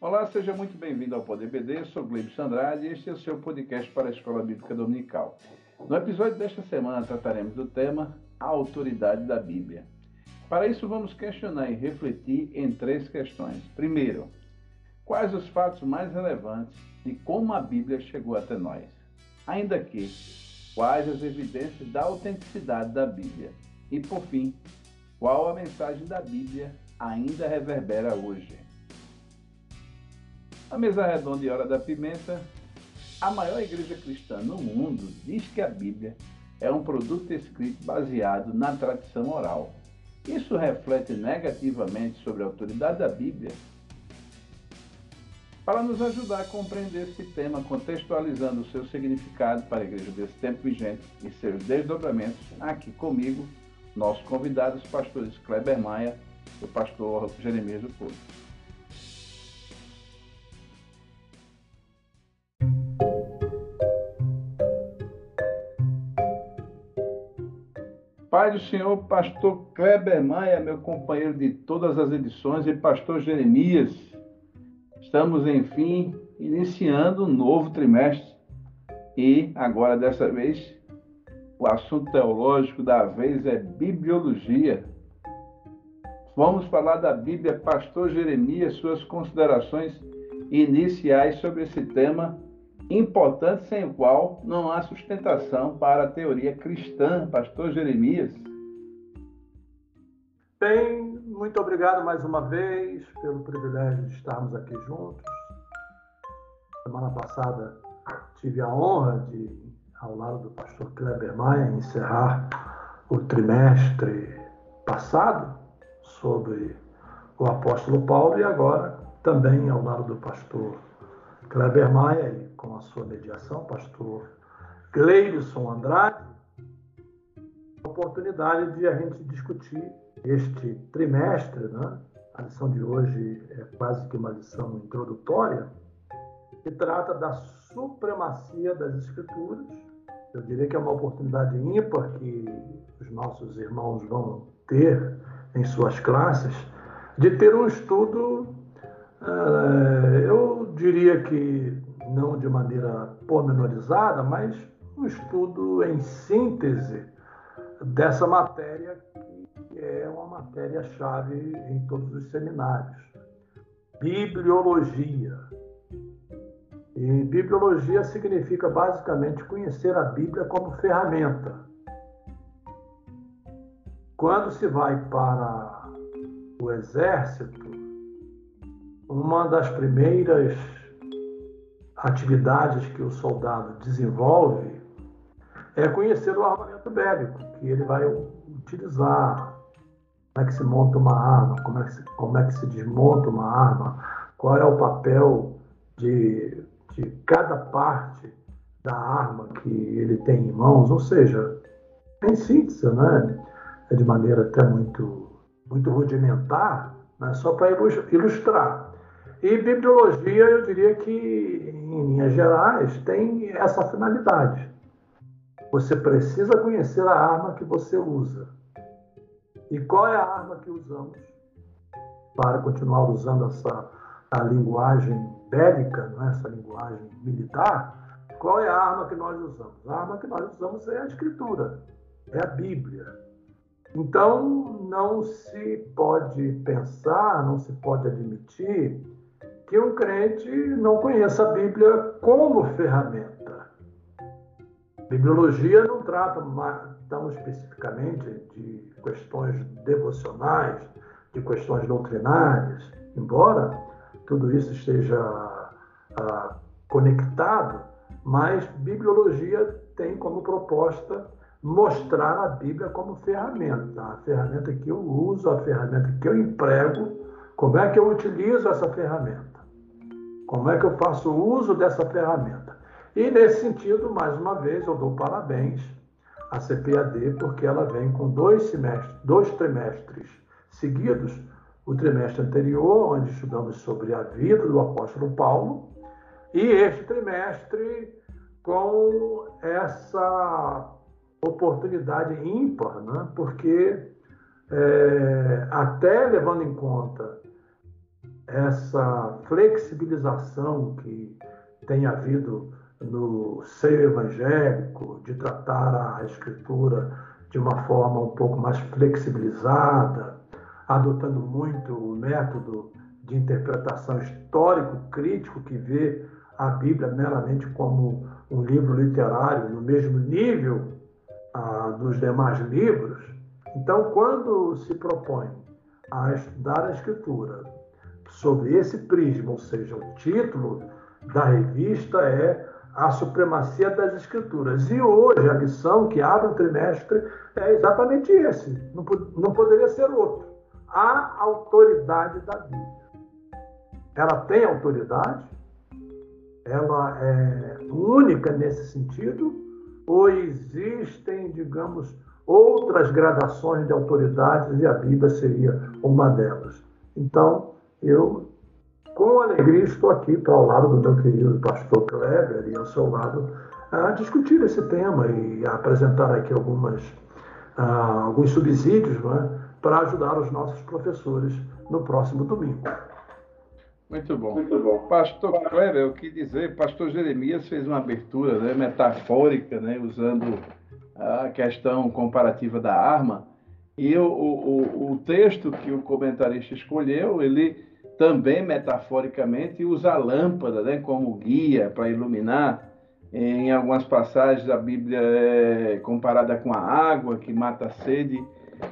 Olá, seja muito bem-vindo ao Poder BD. Sou Gleibson Andrade e este é o seu podcast para a Escola Bíblica Dominical. No episódio desta semana trataremos do tema A Autoridade da Bíblia. Para isso, vamos questionar e refletir em três questões. Primeiro, quais os fatos mais relevantes de como a Bíblia chegou até nós? Ainda que, quais as evidências da autenticidade da Bíblia? E, por fim, qual a mensagem da Bíblia ainda reverbera hoje? A mesa redonda e hora da pimenta, a maior igreja cristã no mundo diz que a Bíblia é um produto escrito baseado na tradição oral. Isso reflete negativamente sobre a autoridade da Bíblia? Para nos ajudar a compreender esse tema, contextualizando o seu significado para a igreja desse tempo vigente e seus desdobramentos, aqui comigo, nossos convidados, pastores Kleber Maia e o pastor Jeremias do Couto. Pai do Senhor, pastor Kleber Maia, meu companheiro de todas as edições, e pastor Jeremias. Estamos, enfim, iniciando um novo trimestre e agora, dessa vez, o assunto teológico da vez é bibliologia. Vamos falar da Bíblia, pastor Jeremias, suas considerações iniciais sobre esse tema importante sem o qual não há sustentação para a teoria cristã. Pastor Jeremias. Bem, muito obrigado mais uma vez pelo privilégio de estarmos aqui juntos. Semana passada tive a honra de, ao lado do pastor Kleber Maia, encerrar o trimestre passado sobre o apóstolo Paulo e agora também ao lado do pastor Kleber Maia com a sua mediação, pastor Gleison Andrade, a oportunidade de a gente discutir este trimestre, né? A lição de hoje é quase que uma lição introdutória, que trata da supremacia das Escrituras. Eu diria que é uma oportunidade ímpar que os nossos irmãos vão ter em suas classes, de ter um estudo, eh, eu diria que não de maneira pormenorizada, mas um estudo em síntese dessa matéria, que é uma matéria-chave em todos os seminários. Bibliologia. E bibliologia significa basicamente conhecer a Bíblia como ferramenta. Quando se vai para o exército, uma das primeiras atividades que o soldado desenvolve é conhecer o armamento bélico que ele vai utilizar, como é que se monta uma arma, como é que se, como é que se desmonta uma arma, qual é o papel de, de cada parte da arma que ele tem em mãos, ou seja, em síntese, né? É de maneira até muito, muito rudimentar, né? só para ilustrar. E bibliologia, eu diria que, em linhas gerais, tem essa finalidade. Você precisa conhecer a arma que você usa. E qual é a arma que usamos? Para continuar usando essa a linguagem bélica, não é? essa linguagem militar, qual é a arma que nós usamos? A arma que nós usamos é a Escritura, é a Bíblia. Então, não se pode pensar, não se pode admitir que um crente não conheça a Bíblia como ferramenta. Bibliologia não trata tão especificamente de questões devocionais, de questões doutrinárias, embora tudo isso esteja ah, conectado, mas bibliologia tem como proposta mostrar a Bíblia como ferramenta, a ferramenta que eu uso, a ferramenta que eu emprego, como é que eu utilizo essa ferramenta. Como é que eu faço uso dessa ferramenta? E nesse sentido, mais uma vez, eu dou parabéns à CPAD, porque ela vem com dois semestres, dois trimestres seguidos. O trimestre anterior, onde estudamos sobre a vida do apóstolo Paulo, e este trimestre com essa oportunidade ímpar, né? porque é, até levando em conta essa flexibilização que tem havido no seio evangélico, de tratar a escritura de uma forma um pouco mais flexibilizada, adotando muito o método de interpretação histórico-crítico que vê a Bíblia meramente como um livro literário no mesmo nível ah, dos demais livros. Então, quando se propõe a estudar a Escritura sob esse prisma, ou seja, o título da revista é A Supremacia das Escrituras. E hoje a lição que abre o trimestre é exatamente esse, não, não poderia ser outro. A autoridade da Bíblia. Ela tem autoridade? Ela é única nesse sentido? Ou existem, digamos, outras gradações de autoridades e a Bíblia seria uma delas? Então, eu, com alegria, estou aqui para ao lado do meu querido pastor Kleber e ao seu lado a discutir esse tema e a apresentar aqui algumas, uh, alguns subsídios é, para ajudar os nossos professores no próximo domingo. Muito bom. Muito bom. Pastor Kleber, eu quis dizer, pastor Jeremias fez uma abertura né, metafórica, né, usando a questão comparativa da arma, e o, o, o texto que o comentarista escolheu, ele também metaforicamente usa a lâmpada né, como guia para iluminar. Em algumas passagens a Bíblia é comparada com a água que mata a sede.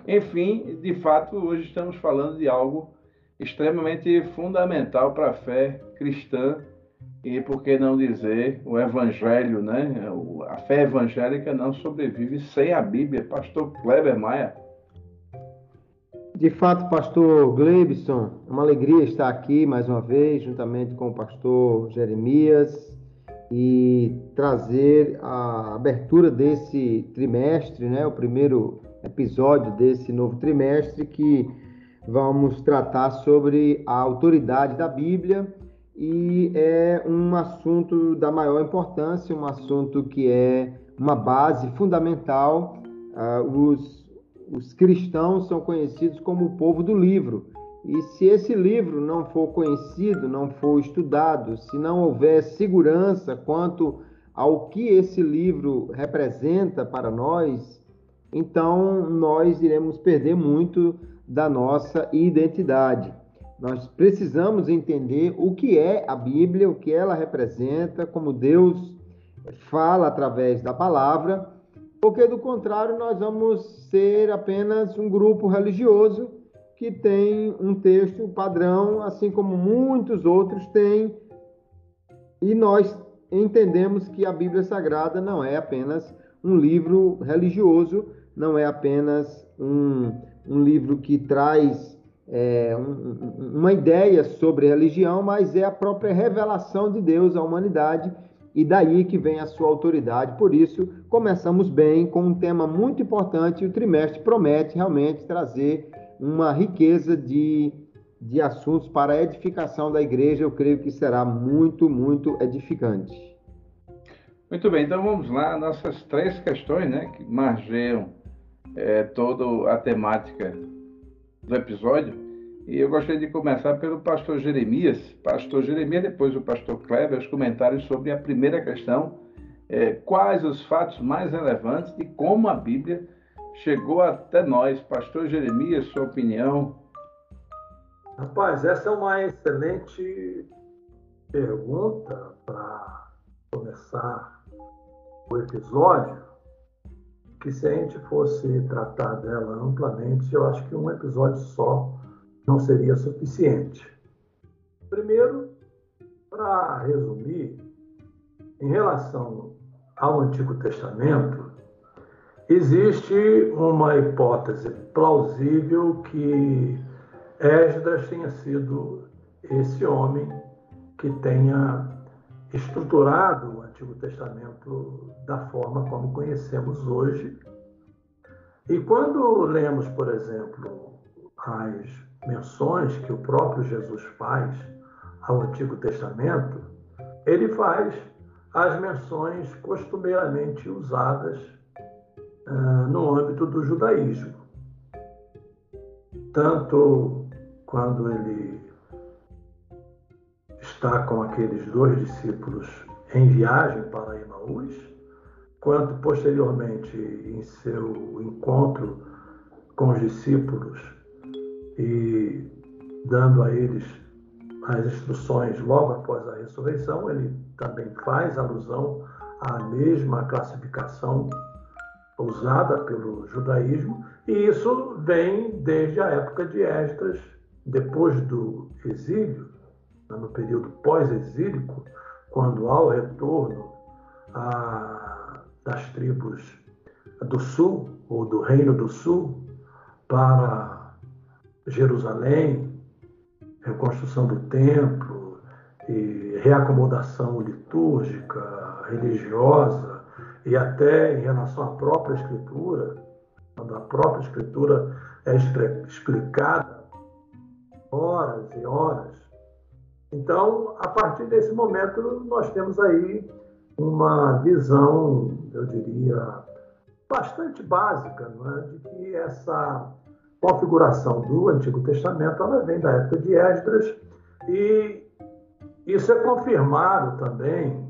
Enfim, de fato, hoje estamos falando de algo extremamente fundamental para a fé cristã e, por que não dizer, o Evangelho, né? A fé evangélica não sobrevive sem a Bíblia. Pastor Kleber Maia. De fato, pastor Glebson, é uma alegria estar aqui mais uma vez, juntamente com o pastor Jeremias, e trazer a abertura desse trimestre, né, o primeiro episódio desse novo trimestre, que vamos tratar sobre a autoridade da Bíblia, e é um assunto da maior importância, um assunto que é uma base fundamental. Uh, os os cristãos são conhecidos como o povo do livro. E se esse livro não for conhecido, não for estudado, se não houver segurança quanto ao que esse livro representa para nós, então nós iremos perder muito da nossa identidade. Nós precisamos entender o que é a Bíblia, o que ela representa, como Deus fala através da palavra porque do contrário nós vamos ser apenas um grupo religioso que tem um texto padrão, assim como muitos outros têm, e nós entendemos que a Bíblia Sagrada não é apenas um livro religioso, não é apenas um, um livro que traz é, um, uma ideia sobre religião, mas é a própria revelação de Deus à humanidade e daí que vem a sua autoridade. Por isso, começamos bem com um tema muito importante e o trimestre promete realmente trazer uma riqueza de, de assuntos para a edificação da igreja. Eu creio que será muito, muito edificante. Muito bem, então vamos lá, nossas três questões né, que margeiam é, toda a temática do episódio. E eu gostaria de começar pelo pastor Jeremias. Pastor Jeremias, depois o pastor Kleber, os comentários sobre a primeira questão: é, quais os fatos mais relevantes de como a Bíblia chegou até nós. Pastor Jeremias, sua opinião? Rapaz, essa é uma excelente pergunta para começar o episódio. Que se a gente fosse tratar dela amplamente, eu acho que um episódio só não seria suficiente. Primeiro, para resumir, em relação ao Antigo Testamento, existe uma hipótese plausível que Esdras tenha sido esse homem que tenha estruturado o Antigo Testamento da forma como conhecemos hoje. E quando lemos, por exemplo, as menções que o próprio Jesus faz ao Antigo Testamento, ele faz as menções costumeiramente usadas uh, no âmbito do judaísmo. Tanto quando ele está com aqueles dois discípulos em viagem para Emaús, quanto posteriormente em seu encontro com os discípulos e dando a eles as instruções logo após a ressurreição, ele também faz alusão à mesma classificação usada pelo judaísmo, e isso vem desde a época de Esdras, depois do exílio, no período pós-exílico, quando há o retorno a, das tribos do sul, ou do Reino do Sul, para Jerusalém, reconstrução do templo e reacomodação litúrgica, religiosa e até em relação à própria escritura, quando a própria escritura é explicada horas e horas. Então, a partir desse momento, nós temos aí uma visão, eu diria, bastante básica, não é? de que essa configuração do Antigo Testamento ela vem da época de Esdras e isso é confirmado também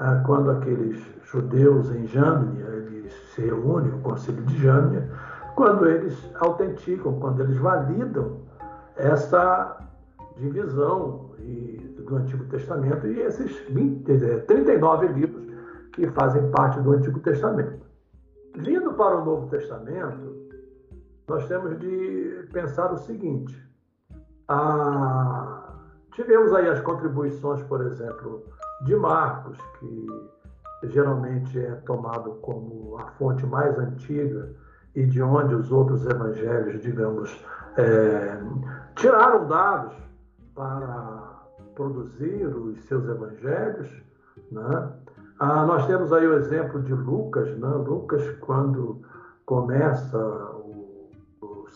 ah, quando aqueles judeus em Jâmnia, eles se reúnem, o Conselho de Jâmnia, quando eles autenticam, quando eles validam essa divisão do Antigo Testamento e esses 20, 39 livros que fazem parte do Antigo Testamento. Vindo para o Novo Testamento, nós temos de pensar o seguinte: ah, tivemos aí as contribuições, por exemplo, de Marcos, que geralmente é tomado como a fonte mais antiga e de onde os outros evangelhos, digamos, é, tiraram dados para produzir os seus evangelhos. Né? Ah, nós temos aí o exemplo de Lucas, né? Lucas, quando começa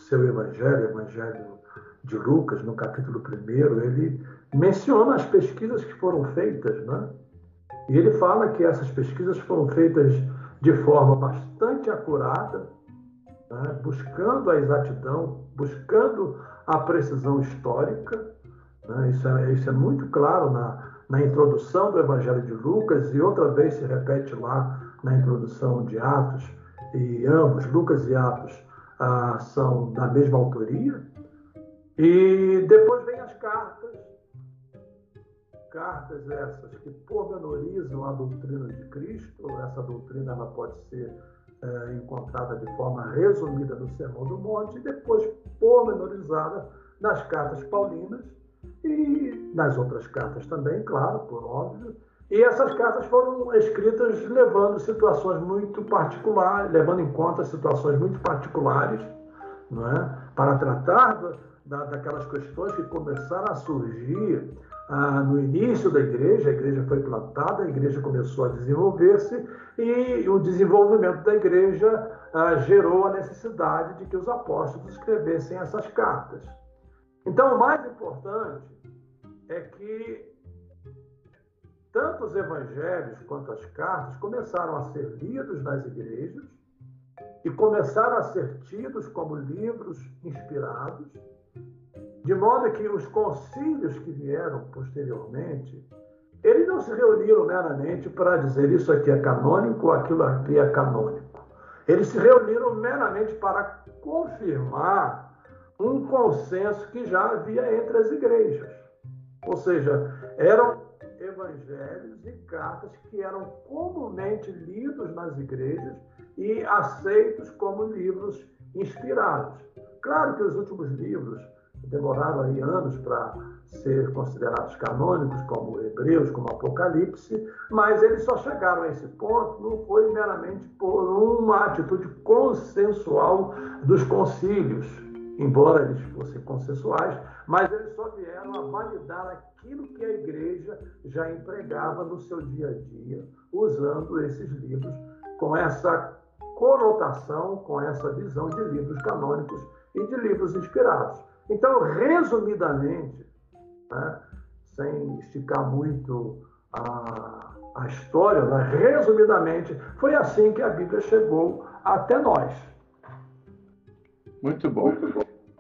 seu evangelho, Evangelho de Lucas, no capítulo 1, ele menciona as pesquisas que foram feitas, né? E ele fala que essas pesquisas foram feitas de forma bastante acurada, né? buscando a exatidão, buscando a precisão histórica. Né? Isso, é, isso é muito claro na, na introdução do Evangelho de Lucas e outra vez se repete lá na introdução de Atos, e ambos, Lucas e Atos, ah, são da mesma autoria. E depois vem as cartas, cartas essas que pormenorizam a doutrina de Cristo. Essa doutrina ela pode ser é, encontrada de forma resumida no Sermão do Monte e depois pormenorizada nas cartas paulinas e nas outras cartas também, claro, por óbvio. E essas cartas foram escritas levando situações muito particulares, levando em conta situações muito particulares, não é? para tratar da, daquelas questões que começaram a surgir ah, no início da igreja. A igreja foi plantada, a igreja começou a desenvolver-se e o desenvolvimento da igreja ah, gerou a necessidade de que os apóstolos escrevessem essas cartas. Então, o mais importante é que tanto os evangelhos quanto as cartas começaram a ser lidos nas igrejas e começaram a ser tidos como livros inspirados, de modo que os concílios que vieram posteriormente, eles não se reuniram meramente para dizer isso aqui é canônico ou aquilo aqui é canônico. Eles se reuniram meramente para confirmar um consenso que já havia entre as igrejas. Ou seja, eram evangelhos e cartas que eram comumente lidos nas igrejas e aceitos como livros inspirados. Claro que os últimos livros demoraram aí anos para ser considerados canônicos, como Hebreus, como Apocalipse, mas eles só chegaram a esse ponto não foi meramente por uma atitude consensual dos concílios, embora eles fossem consensuais, mas eles só vieram a validar aquilo que a igreja já empregava no seu dia a dia, usando esses livros com essa conotação, com essa visão de livros canônicos e de livros inspirados. Então, resumidamente, né, sem esticar muito a, a história, né, resumidamente, foi assim que a Bíblia chegou até nós. Muito bom.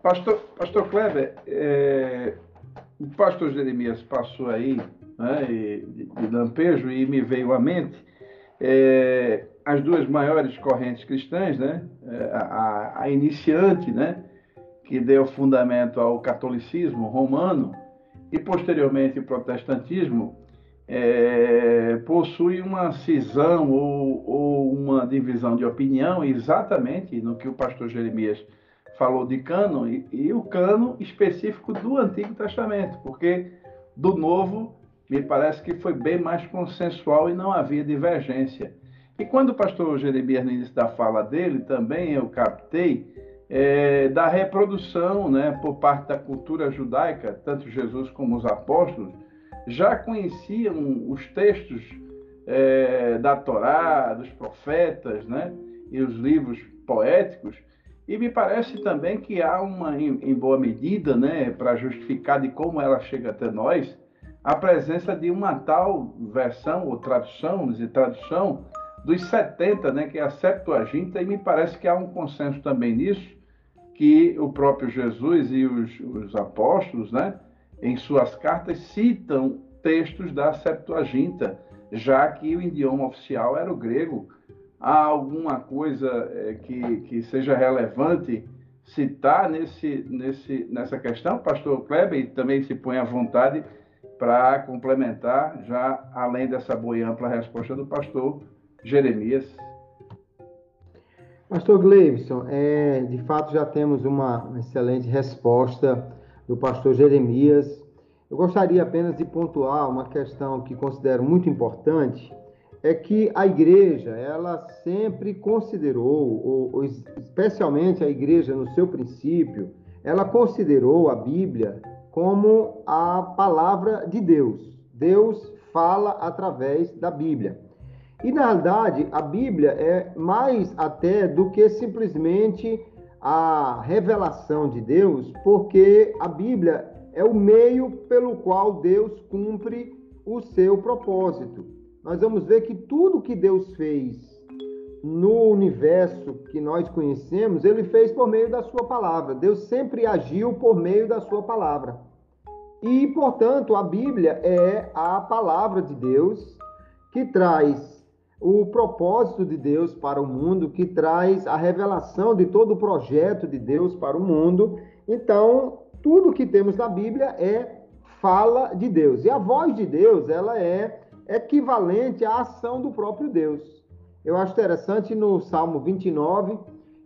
Pastor, Pastor Kleber, é, o pastor Jeremias passou aí né, de, de lampejo e me veio à mente é, as duas maiores correntes cristãs, né, é, a, a iniciante, né, que deu fundamento ao catolicismo romano e posteriormente o protestantismo, é, possui uma cisão ou, ou, uma divisão de opinião exatamente no que o pastor Jeremias falou de cano e, o cano específico do Antigo Testamento, porque do Novo me parece que foi bem mais consensual e não havia divergência. E quando o pastor Jeremias, no início da fala dele, também eu captei é, da reprodução né, por parte da cultura judaica, tanto Jesus como os apóstolos, já conheciam os textos é, da Torá, dos profetas, né, e os livros poéticos, e me parece também que há uma, em, boa medida, né, para justificar de como ela chega até nós, a presença de uma tal versão ou tradução, dizer, tradução dos 70, né, que é a Septuaginta, e me parece que há um consenso também nisso, que o próprio Jesus e os, os apóstolos, né, em suas cartas, citam textos da Septuaginta, já que o idioma oficial era o grego. Há alguma coisa é, que, que seja relevante citar nesse, nesse, nessa questão, pastor Kleber, e também se põe à vontade para complementar, já além dessa boa e ampla resposta do pastor Jeremias. Pastor Gleibson, é, de fato já temos uma excelente resposta do pastor Jeremias. Eu gostaria apenas de pontuar uma questão que considero muito importante, é que a igreja, ela sempre considerou, ou, especialmente a igreja no seu princípio, ela considerou a Bíblia como a palavra de Deus. Deus fala através da Bíblia. E na realidade, a Bíblia é mais até do que simplesmente a revelação de Deus, porque a Bíblia é o meio pelo qual Deus cumpre o seu propósito. Nós vamos ver que tudo que Deus fez no universo que nós conhecemos, ele fez por meio da sua palavra. Deus sempre agiu por meio da sua palavra. E, portanto, a Bíblia é a palavra de Deus que traz o propósito de Deus para o mundo, que traz a revelação de todo o projeto de Deus para o mundo. Então, tudo que temos na Bíblia é fala de Deus. E a voz de Deus, ela é equivalente à ação do próprio Deus. Eu acho interessante no Salmo 29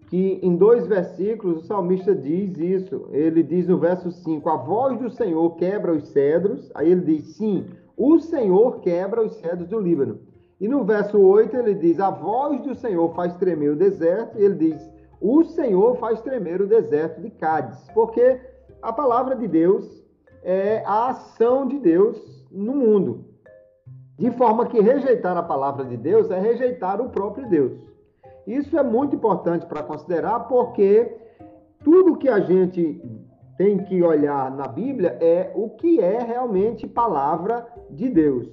que em dois versículos o salmista diz isso. Ele diz no verso 5: A voz do Senhor quebra os cedros. Aí ele diz: Sim, o Senhor quebra os cedros do Líbano. E no verso 8 ele diz: A voz do Senhor faz tremer o deserto. E ele diz: O Senhor faz tremer o deserto de Cádiz. Porque a palavra de Deus é a ação de Deus no mundo. De forma que rejeitar a palavra de Deus é rejeitar o próprio Deus. Isso é muito importante para considerar, porque tudo que a gente tem que olhar na Bíblia é o que é realmente palavra de Deus.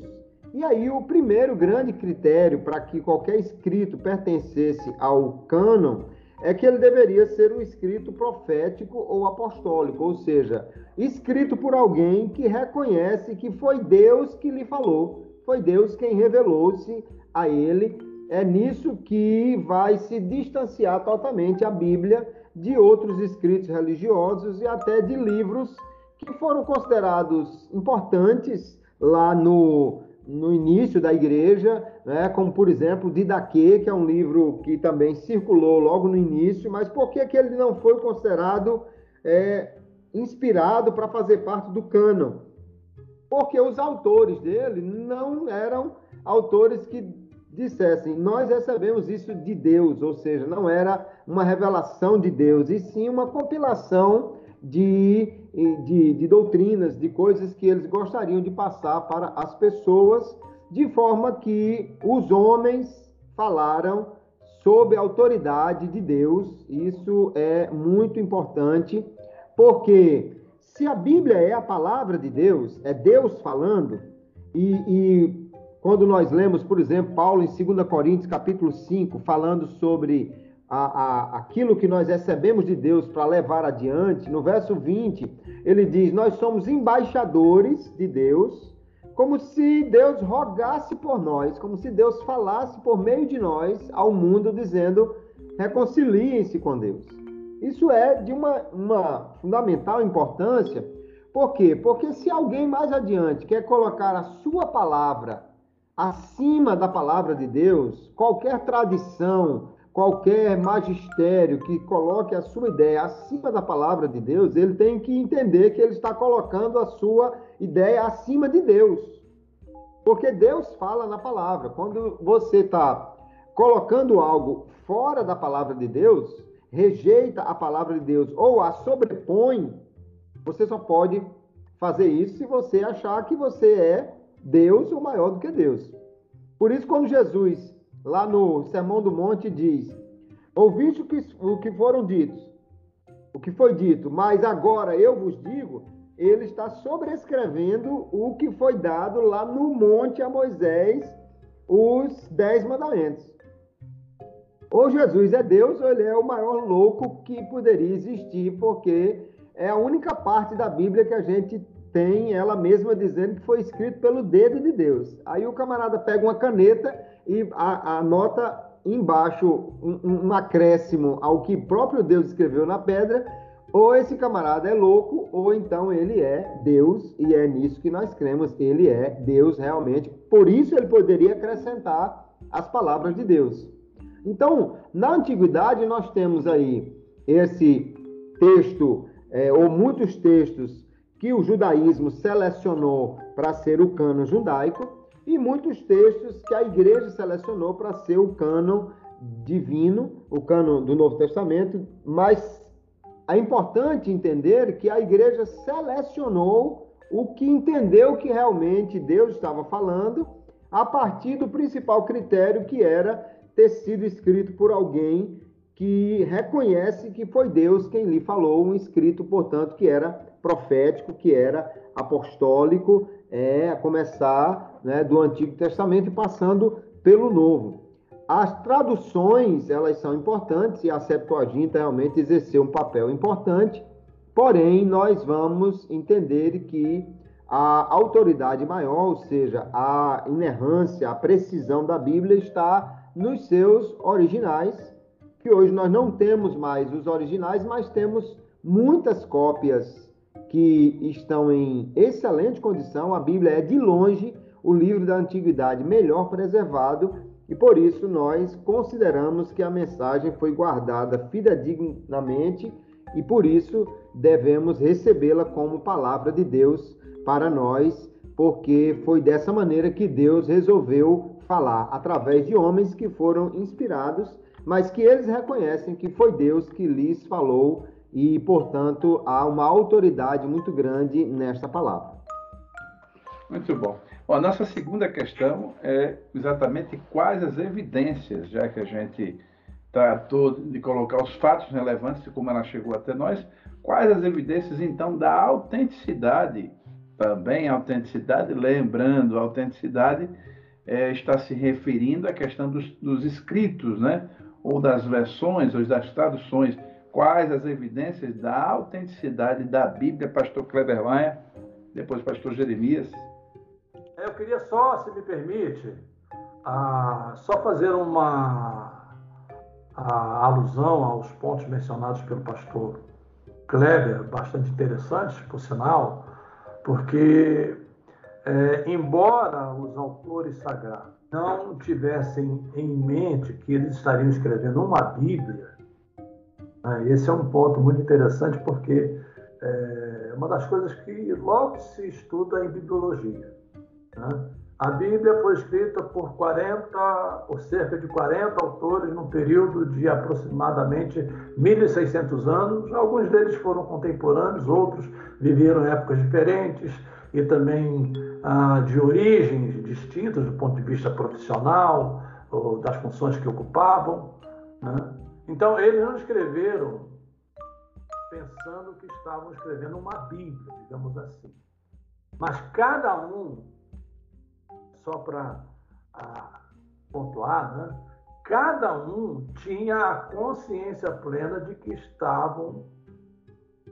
E aí, o primeiro grande critério para que qualquer escrito pertencesse ao cânon é que ele deveria ser um escrito profético ou apostólico, ou seja, escrito por alguém que reconhece que foi Deus que lhe falou, foi Deus quem revelou-se a ele. É nisso que vai se distanciar totalmente a Bíblia de outros escritos religiosos e até de livros que foram considerados importantes lá no no início da igreja, né, como por exemplo Didaquê, que é um livro que também circulou logo no início, mas por que, que ele não foi considerado é, inspirado para fazer parte do cânon? Porque os autores dele não eram autores que dissessem, nós recebemos isso de Deus, ou seja, não era uma revelação de Deus, e sim uma compilação de de, de doutrinas, de coisas que eles gostariam de passar para as pessoas, de forma que os homens falaram sob a autoridade de Deus. Isso é muito importante, porque se a Bíblia é a palavra de Deus, é Deus falando, e, e quando nós lemos, por exemplo, Paulo em 2 Coríntios capítulo 5, falando sobre a, a, aquilo que nós recebemos de Deus para levar adiante, no verso 20, ele diz: Nós somos embaixadores de Deus, como se Deus rogasse por nós, como se Deus falasse por meio de nós ao mundo, dizendo: reconciliem-se com Deus. Isso é de uma, uma fundamental importância. Por quê? Porque se alguém mais adiante quer colocar a sua palavra acima da palavra de Deus, qualquer tradição, qualquer magistério que coloque a sua ideia acima da palavra de Deus, ele tem que entender que ele está colocando a sua ideia acima de Deus. Porque Deus fala na palavra. Quando você está colocando algo fora da palavra de Deus, rejeita a palavra de Deus ou a sobrepõe, você só pode fazer isso se você achar que você é Deus ou maior do que Deus. Por isso, quando Jesus lá no Sermão do Monte, diz: Ouviste o que, o que foram ditos, o que foi dito, mas agora eu vos digo, ele está sobrescrevendo o que foi dado lá no monte a Moisés, os dez mandamentos. Ou Jesus é Deus, ou ele é o maior louco que poderia existir, porque é a única parte da Bíblia que a gente tem ela mesma dizendo que foi escrito pelo dedo de Deus. Aí o camarada pega uma caneta e anota embaixo um, um acréscimo ao que próprio Deus escreveu na pedra, ou esse camarada é louco, ou então ele é Deus, e é nisso que nós cremos, ele é Deus realmente. Por isso ele poderia acrescentar as palavras de Deus. Então, na antiguidade, nós temos aí esse texto, é, ou muitos textos, que o judaísmo selecionou para ser o cano judaico, e muitos textos que a igreja selecionou para ser o cânon divino, o cânon do Novo Testamento, mas é importante entender que a igreja selecionou o que entendeu que realmente Deus estava falando a partir do principal critério que era ter sido escrito por alguém que reconhece que foi Deus quem lhe falou, um escrito, portanto, que era profético, que era apostólico, é, a começar né, do Antigo Testamento e passando pelo Novo. As traduções, elas são importantes e a Septuaginta realmente exerceu um papel importante, porém nós vamos entender que a autoridade maior, ou seja, a inerrância, a precisão da Bíblia está nos seus originais, que hoje nós não temos mais os originais, mas temos muitas cópias que estão em excelente condição. A Bíblia é de longe o livro da antiguidade melhor preservado e por isso nós consideramos que a mensagem foi guardada fidedignamente e por isso devemos recebê-la como palavra de Deus para nós, porque foi dessa maneira que Deus resolveu falar através de homens que foram inspirados, mas que eles reconhecem que foi Deus que lhes falou e, portanto, há uma autoridade muito grande nesta palavra. Muito bom. bom. A nossa segunda questão é exatamente quais as evidências, já que a gente tratou de colocar os fatos relevantes e como ela chegou até nós, quais as evidências então da autenticidade, também autenticidade, lembrando, autenticidade é, está se referindo à questão dos, dos escritos, né? ou das versões, ou das traduções quais as evidências da autenticidade da Bíblia, pastor Kleber Maia, depois pastor Jeremias. É, eu queria só, se me permite, só fazer uma alusão aos pontos mencionados pelo pastor Kleber, bastante interessantes, por sinal, porque, é, embora os autores sagrados não tivessem em mente que eles estariam escrevendo uma Bíblia, ah, esse é um ponto muito interessante porque é uma das coisas que logo se estuda em bibliologia. Né? A Bíblia foi escrita por 40, ou cerca de 40 autores num período de aproximadamente 1.600 anos. Alguns deles foram contemporâneos, outros viveram épocas diferentes e também ah, de origens distintas do ponto de vista profissional, ou das funções que ocupavam. Né? Então, eles não escreveram pensando que estavam escrevendo uma Bíblia, digamos assim. Mas cada um, só para pontuar, né? cada um tinha a consciência plena de que estavam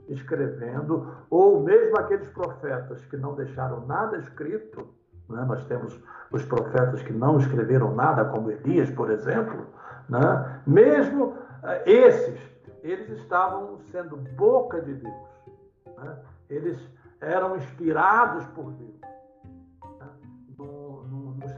escrevendo, ou mesmo aqueles profetas que não deixaram nada escrito, né? nós temos os profetas que não escreveram nada, como Elias, por exemplo, né? mesmo eh, esses, eles estavam sendo boca de Deus, né? eles eram inspirados por Deus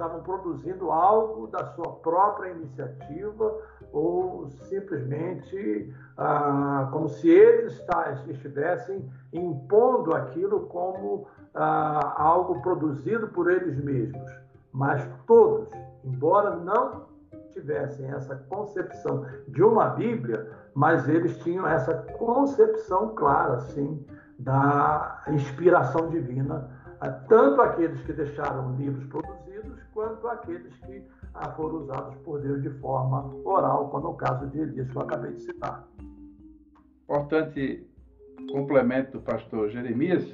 estavam produzindo algo da sua própria iniciativa ou simplesmente ah, como se eles estivessem impondo aquilo como ah, algo produzido por eles mesmos. Mas todos, embora não tivessem essa concepção de uma Bíblia, mas eles tinham essa concepção clara, sim, da inspiração divina, tanto aqueles que deixaram livros produzidos quanto aqueles que ah, foram usados por Deus de forma oral, como é o caso de Elias, que eu acabei de citar. Importante complemento do pastor Jeremias.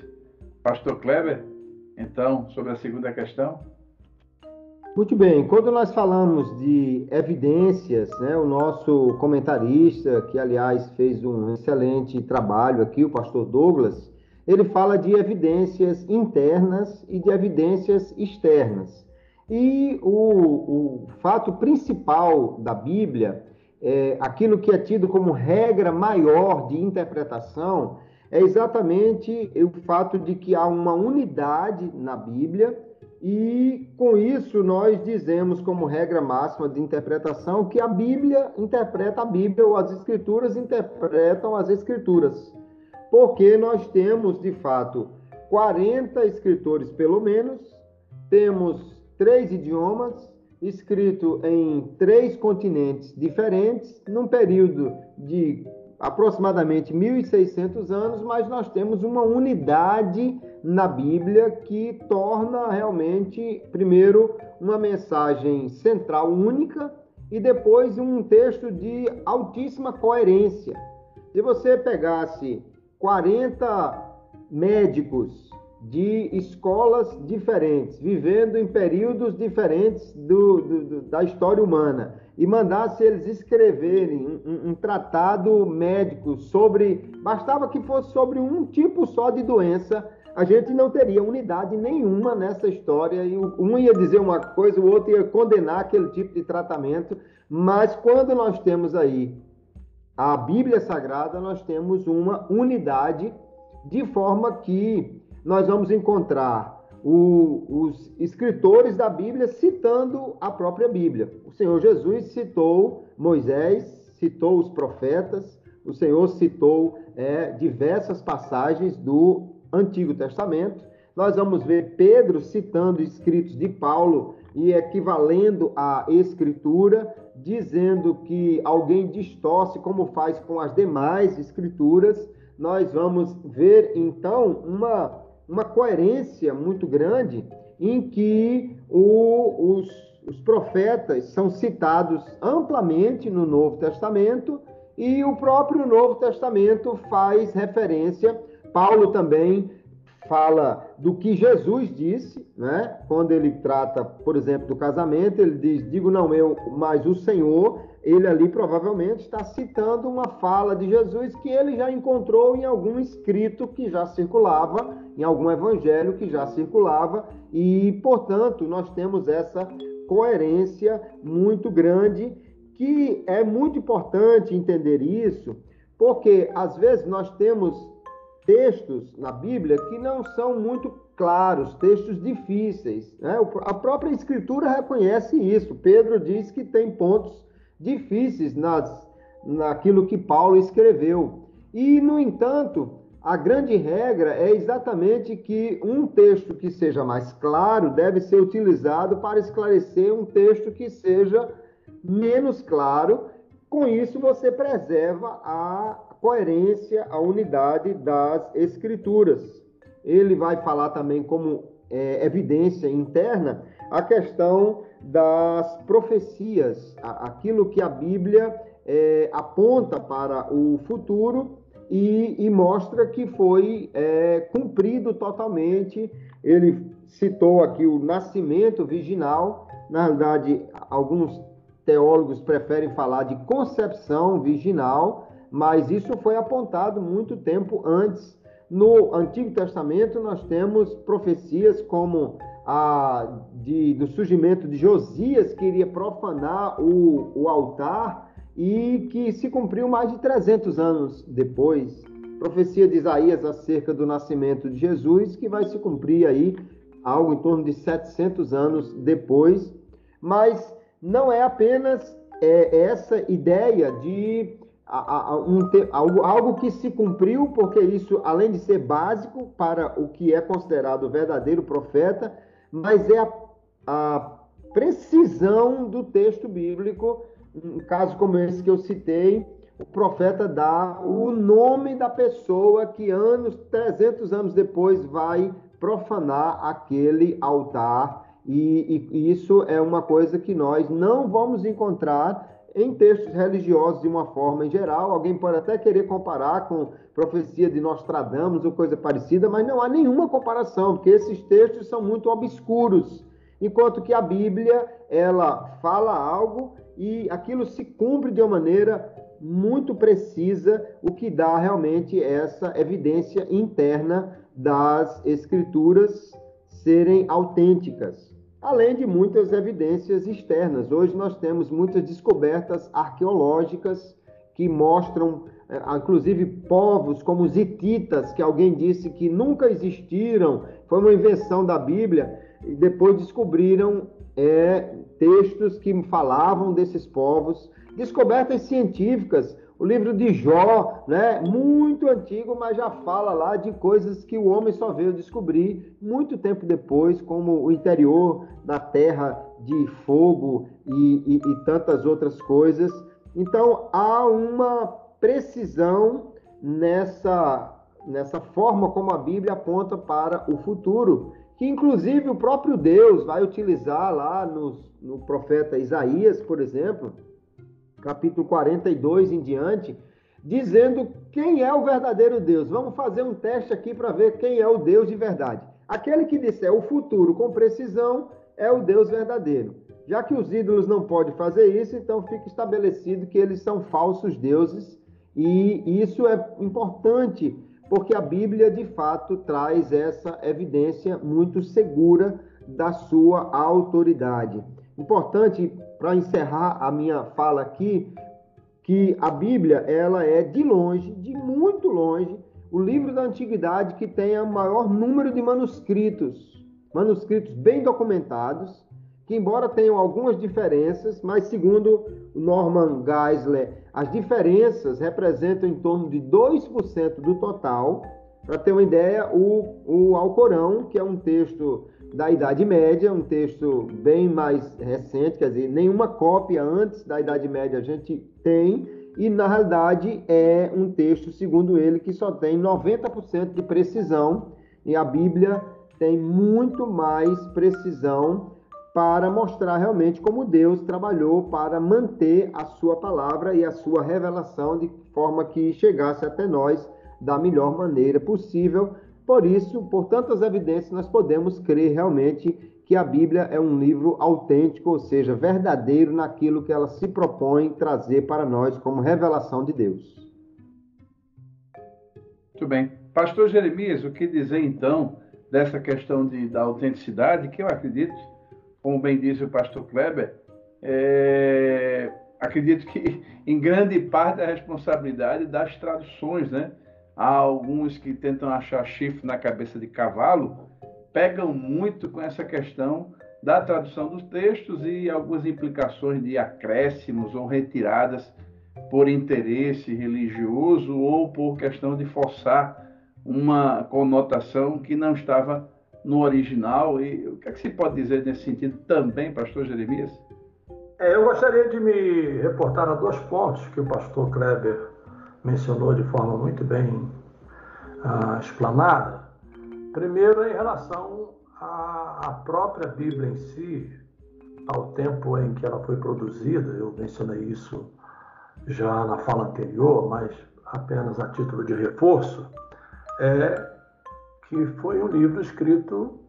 Pastor Kleber, então, sobre a segunda questão. Muito bem, quando nós falamos de evidências, né, o nosso comentarista, que aliás fez um excelente trabalho aqui, o pastor Douglas, ele fala de evidências internas e de evidências externas. E o, o fato principal da Bíblia, é, aquilo que é tido como regra maior de interpretação, é exatamente o fato de que há uma unidade na Bíblia e com isso nós dizemos como regra máxima de interpretação que a Bíblia interpreta a Bíblia ou as escrituras interpretam as escrituras. Porque nós temos de fato 40 escritores pelo menos, temos três idiomas, escrito em três continentes diferentes, num período de aproximadamente 1.600 anos, mas nós temos uma unidade na Bíblia que torna realmente, primeiro, uma mensagem central única e depois um texto de altíssima coerência. Se você pegasse 40 médicos de escolas diferentes, vivendo em períodos diferentes do, do, da história humana, e mandasse eles escreverem um, um, tratado médico sobre. Bastava que fosse sobre um tipo só de doença, a gente não teria unidade nenhuma nessa história, e um ia dizer uma coisa, o outro ia condenar aquele tipo de tratamento, mas quando nós temos aí a Bíblia Sagrada, nós temos uma unidade de forma que nós vamos encontrar o, os escritores da Bíblia citando a própria Bíblia. O Senhor Jesus citou Moisés, citou os profetas, o Senhor citou é, diversas passagens do Antigo Testamento. Nós vamos ver Pedro citando escritos de Paulo e equivalendo à Escritura, dizendo que alguém distorce como faz com as demais Escrituras. Nós vamos ver então uma uma coerência muito grande em que o, os, os profetas são citados amplamente no Novo Testamento e o próprio Novo Testamento faz referência. Paulo também fala do que Jesus disse, né? Quando ele trata, por exemplo, do casamento, ele diz: "Digo não eu, mas o Senhor" ele ali provavelmente está citando uma fala de Jesus que ele já encontrou em algum escrito que já circulava, em algum evangelho que já circulava, e, portanto, nós temos essa coerência muito grande, que é muito importante entender isso, porque às vezes nós temos textos na Bíblia que não são muito claros, textos difíceis. Né? A própria Escritura reconhece isso. Pedro diz que tem pontos difíceis nas, naquilo que Paulo escreveu. E, no entanto, a grande regra é exatamente que um texto que seja mais claro deve ser utilizado para esclarecer um texto que seja menos claro. Com isso, você preserva a coerência, a unidade das escrituras. Ele vai falar também como é, evidência interna a questão das profecias, aquilo que a Bíblia é, aponta para o futuro e, e mostra que foi é, cumprido totalmente. Ele citou aqui o nascimento virginal, na verdade, alguns teólogos preferem falar de concepção virginal, mas isso foi apontado muito tempo antes. No Antigo Testamento, nós temos profecias como a de, do surgimento de Josias, que iria profanar o, o altar e que se cumpriu mais de 300 anos depois. Profecia de Isaías acerca do nascimento de Jesus, que vai se cumprir aí algo em torno de 700 anos depois. Mas não é apenas é, essa ideia de a, a, um, algo, algo que se cumpriu, porque isso, além de ser básico para o que é considerado verdadeiro profeta, mas é a, a precisão do texto bíblico. Um caso como esse que eu citei, o profeta dá o nome da pessoa que anos, 300 anos depois, vai profanar aquele altar. E, e, isso é uma coisa que nós não vamos encontrar em textos religiosos de uma forma em geral. Alguém pode até querer comparar com profecia de Nostradamus ou coisa parecida, mas não há nenhuma comparação, porque esses textos são muito obscuros. Enquanto que a Bíblia, ela fala algo e aquilo se cumpre de uma maneira muito precisa, o que dá realmente essa evidência interna das escrituras serem autênticas além de muitas evidências externas. Hoje nós temos muitas descobertas arqueológicas que mostram, eh, inclusive, povos como os hititas, que alguém disse que nunca existiram, foi uma invenção da Bíblia, e depois descobriram é, textos que falavam desses povos, descobertas científicas o livro de Jó, né, muito antigo, mas já fala lá de coisas que o homem só veio descobrir muito tempo depois, como o interior da terra de fogo e, e, e tantas outras coisas. Então há uma precisão nessa, nessa forma como a Bíblia aponta para o futuro, que inclusive o próprio Deus vai utilizar lá no, no profeta Isaías, por exemplo capítulo 42 em diante, dizendo quem é o verdadeiro Deus. Vamos fazer um teste aqui para ver quem é o Deus de verdade. Aquele que disser o futuro com precisão é o Deus verdadeiro. Já que os ídolos não podem fazer isso, então fica estabelecido que eles são falsos deuses, e isso é importante, porque a Bíblia de fato traz essa evidência muito segura da sua autoridade. Importante para encerrar a minha fala aqui, que a Bíblia ela é de longe, de muito longe, o livro da antiguidade que tem o maior número de manuscritos, manuscritos bem documentados, que embora tenham algumas diferenças, mas segundo Norman Geisler, as diferenças representam em torno de 2% do total. Para ter uma ideia, o, o Alcorão, que é um texto da Idade Média, um texto bem mais recente, quer dizer, nenhuma cópia antes da Idade Média a gente tem, e na realidade é um texto, segundo ele, que só tem 90% de precisão, e a Bíblia tem muito mais precisão para mostrar realmente como Deus trabalhou para manter a sua palavra e a sua revelação de forma que chegasse até nós da melhor maneira possível por isso, por tantas evidências, nós podemos crer realmente que a Bíblia é um livro autêntico, ou seja, verdadeiro naquilo que ela se propõe trazer para nós como revelação de Deus. Muito bem. Pastor Jeremias, o que dizer então dessa questão de, da autenticidade, que eu acredito, como bem disse o pastor Kleber, é, acredito que em grande parte a responsabilidade das traduções, né? Há alguns que tentam achar chifre na cabeça de cavalo, pegam muito com essa questão da tradução dos textos e algumas implicações de acréscimos ou retiradas por interesse religioso ou por questão de forçar uma conotação que não estava no original. E o que, é que se pode dizer nesse sentido também, pastor Jeremias? É, eu gostaria de me reportar a dois pontos que o pastor Kleber mencionou de forma muito bem ah, explanada. Primeiro, em relação à, à própria Bíblia em si, ao tempo em que ela foi produzida, eu mencionei isso já na fala anterior, mas apenas a título de reforço, é que foi um livro escrito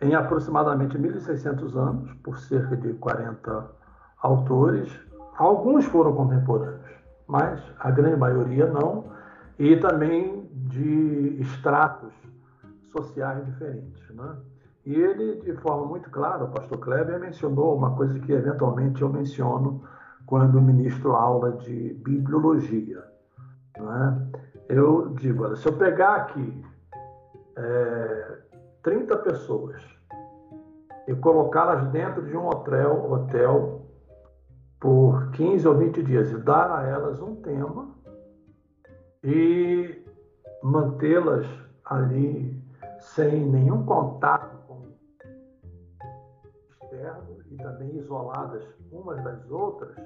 em aproximadamente 1.600 anos, por cerca de 40 autores, alguns foram contemporâneos, mas a grande maioria não, e também de estratos sociais diferentes. Né? E ele, de forma muito clara, o pastor Kleber mencionou uma coisa que eventualmente eu menciono quando ministro aula de bibliologia. Né? Eu digo, olha, se eu pegar aqui é, 30 pessoas e colocá-las dentro de um hotel, hotel por 15 ou 20 dias e dar a elas um tema e mantê-las ali sem nenhum contato com o externo e também isoladas umas das outras,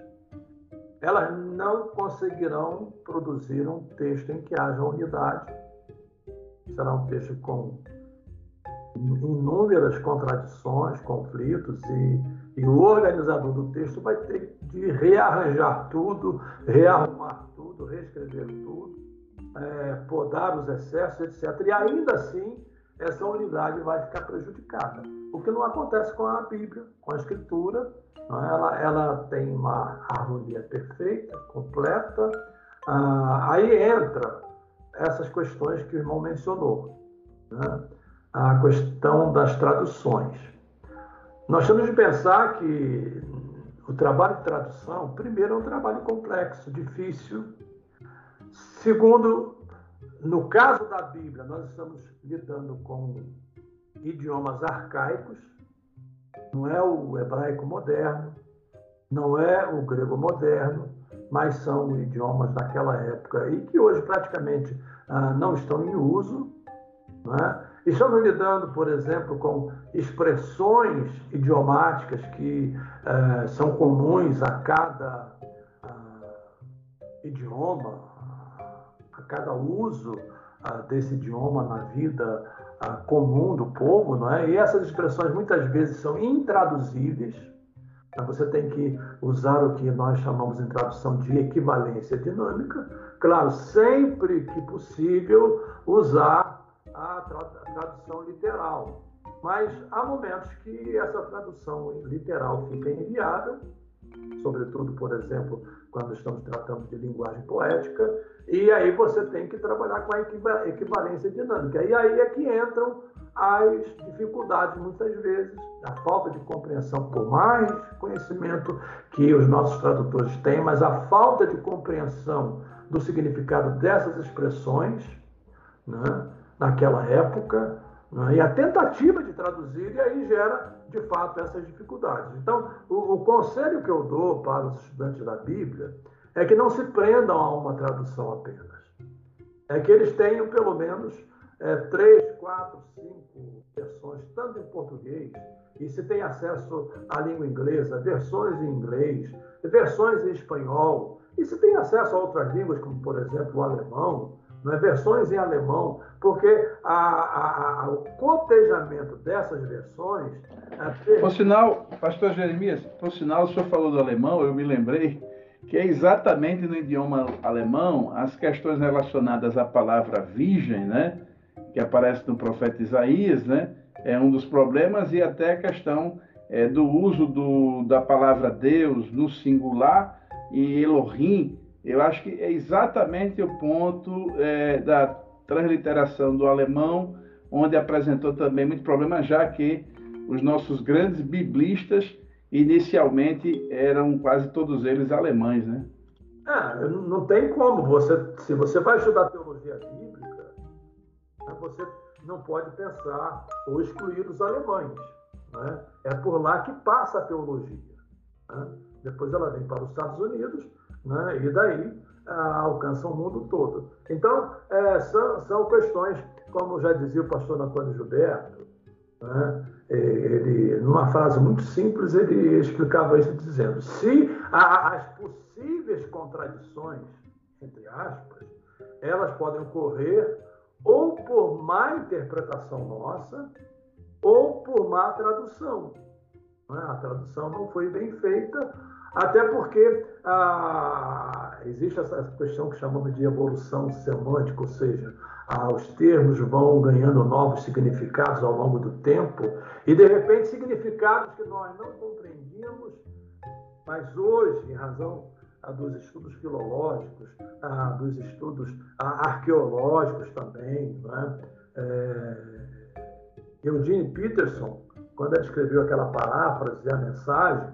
elas não conseguirão produzir um texto em que haja unidade. Será um texto com inúmeras contradições, conflitos, e, e o organizador do texto vai ter de rearranjar tudo, rearrumar tudo, reescrever tudo, é, podar os excessos, etc. E ainda assim, essa unidade vai ficar prejudicada. O que não acontece com a Bíblia, com a Escritura. É? Ela, ela tem uma harmonia perfeita, completa. Ah, aí entra essas questões que o irmão mencionou. Né? A questão das traduções. Nós temos de pensar que o trabalho de tradução, primeiro, é um trabalho complexo, difícil. Segundo, no caso da Bíblia, nós estamos lidando com idiomas arcaicos, não é o hebraico moderno, não é o grego moderno, mas são idiomas daquela época e que hoje praticamente ah, não estão em uso. Não é? Estamos lidando, por exemplo, com expressões idiomáticas que ah, são comuns a cada ah, idioma, a cada uso ah, desse idioma na vida ah, comum do povo, não é? E essas expressões muitas vezes são intraduzíveis. Então, você tem que usar o que nós chamamos em tradução de equivalência dinâmica. Claro, sempre que possível, usar a tradução literal. Mas há momentos que essa tradução literal fica inviável, sobretudo, por exemplo, quando estamos tratando de linguagem poética, e aí você tem que trabalhar com a equivalência dinâmica. E aí é que entram as dificuldades, muitas vezes, a falta de compreensão, por mais conhecimento que os nossos tradutores têm, mas a falta de compreensão do significado dessas expressões né, naquela época, né, e a tentativa de traduzir, e aí gera, de fato, essas dificuldades. Então, o, o conselho que eu dou para os estudantes da Bíblia é que não se prendam a uma tradução apenas. É que eles tenham pelo menos é, três, quatro, cinco versões, tanto em português, e se tem acesso à língua inglesa, versões em inglês, versões em espanhol, e se tem acesso a outras línguas, como por exemplo o alemão, não é? versões em alemão, porque a, a, a, o cotejamento dessas versões. É... Por sinal, Pastor Jeremias, por sinal, o senhor falou do alemão, eu me lembrei que é exatamente no idioma alemão as questões relacionadas à palavra virgem, né, que aparece no profeta Isaías, né, é um dos problemas e até a questão é, do uso do, da palavra Deus no singular e Elohim. Eu acho que é exatamente o ponto é, da transliteração do alemão, onde apresentou também muito problema, já que os nossos grandes biblistas inicialmente eram quase todos eles alemães, né? Ah, não tem como. Você, se você vai estudar teologia bíblica, você não pode pensar ou excluir os alemães. Né? É por lá que passa a teologia. Né? Depois ela vem para os Estados Unidos né? e daí ah, alcança o mundo todo. Então, é, são, são questões, como já dizia o pastor Antônio Gilberto, né? Ele, numa frase muito simples, ele explicava isso dizendo: se as possíveis contradições, entre aspas, elas podem ocorrer ou por má interpretação nossa ou por má tradução. É? A tradução não foi bem feita, até porque ah, existe essa questão que chamamos de evolução semântica, ou seja, ah, os termos vão ganhando novos significados ao longo do tempo, e de repente significados que nós não compreendíamos Mas hoje, em razão dos estudos filológicos, dos estudos arqueológicos também, né? Eugene Peterson, quando ele escreveu aquela paráfrase, a mensagem,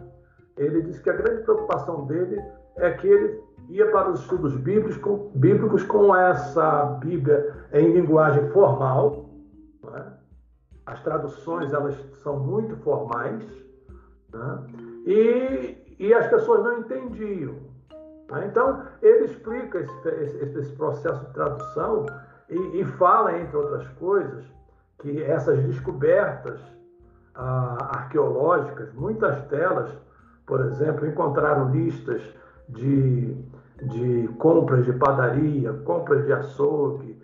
ele disse que a grande preocupação dele é que ele ia para os estudos bíblicos com, bíblicos com essa Bíblia em linguagem formal. É? As traduções elas são muito formais né? e, e as pessoas não entendiam. Né? Então ele explica esse, esse, processo de tradução e, e, fala entre outras coisas que essas descobertas ah, arqueológicas, muitas delas, por exemplo, encontraram listas de de compras de padaria, compras de açougue,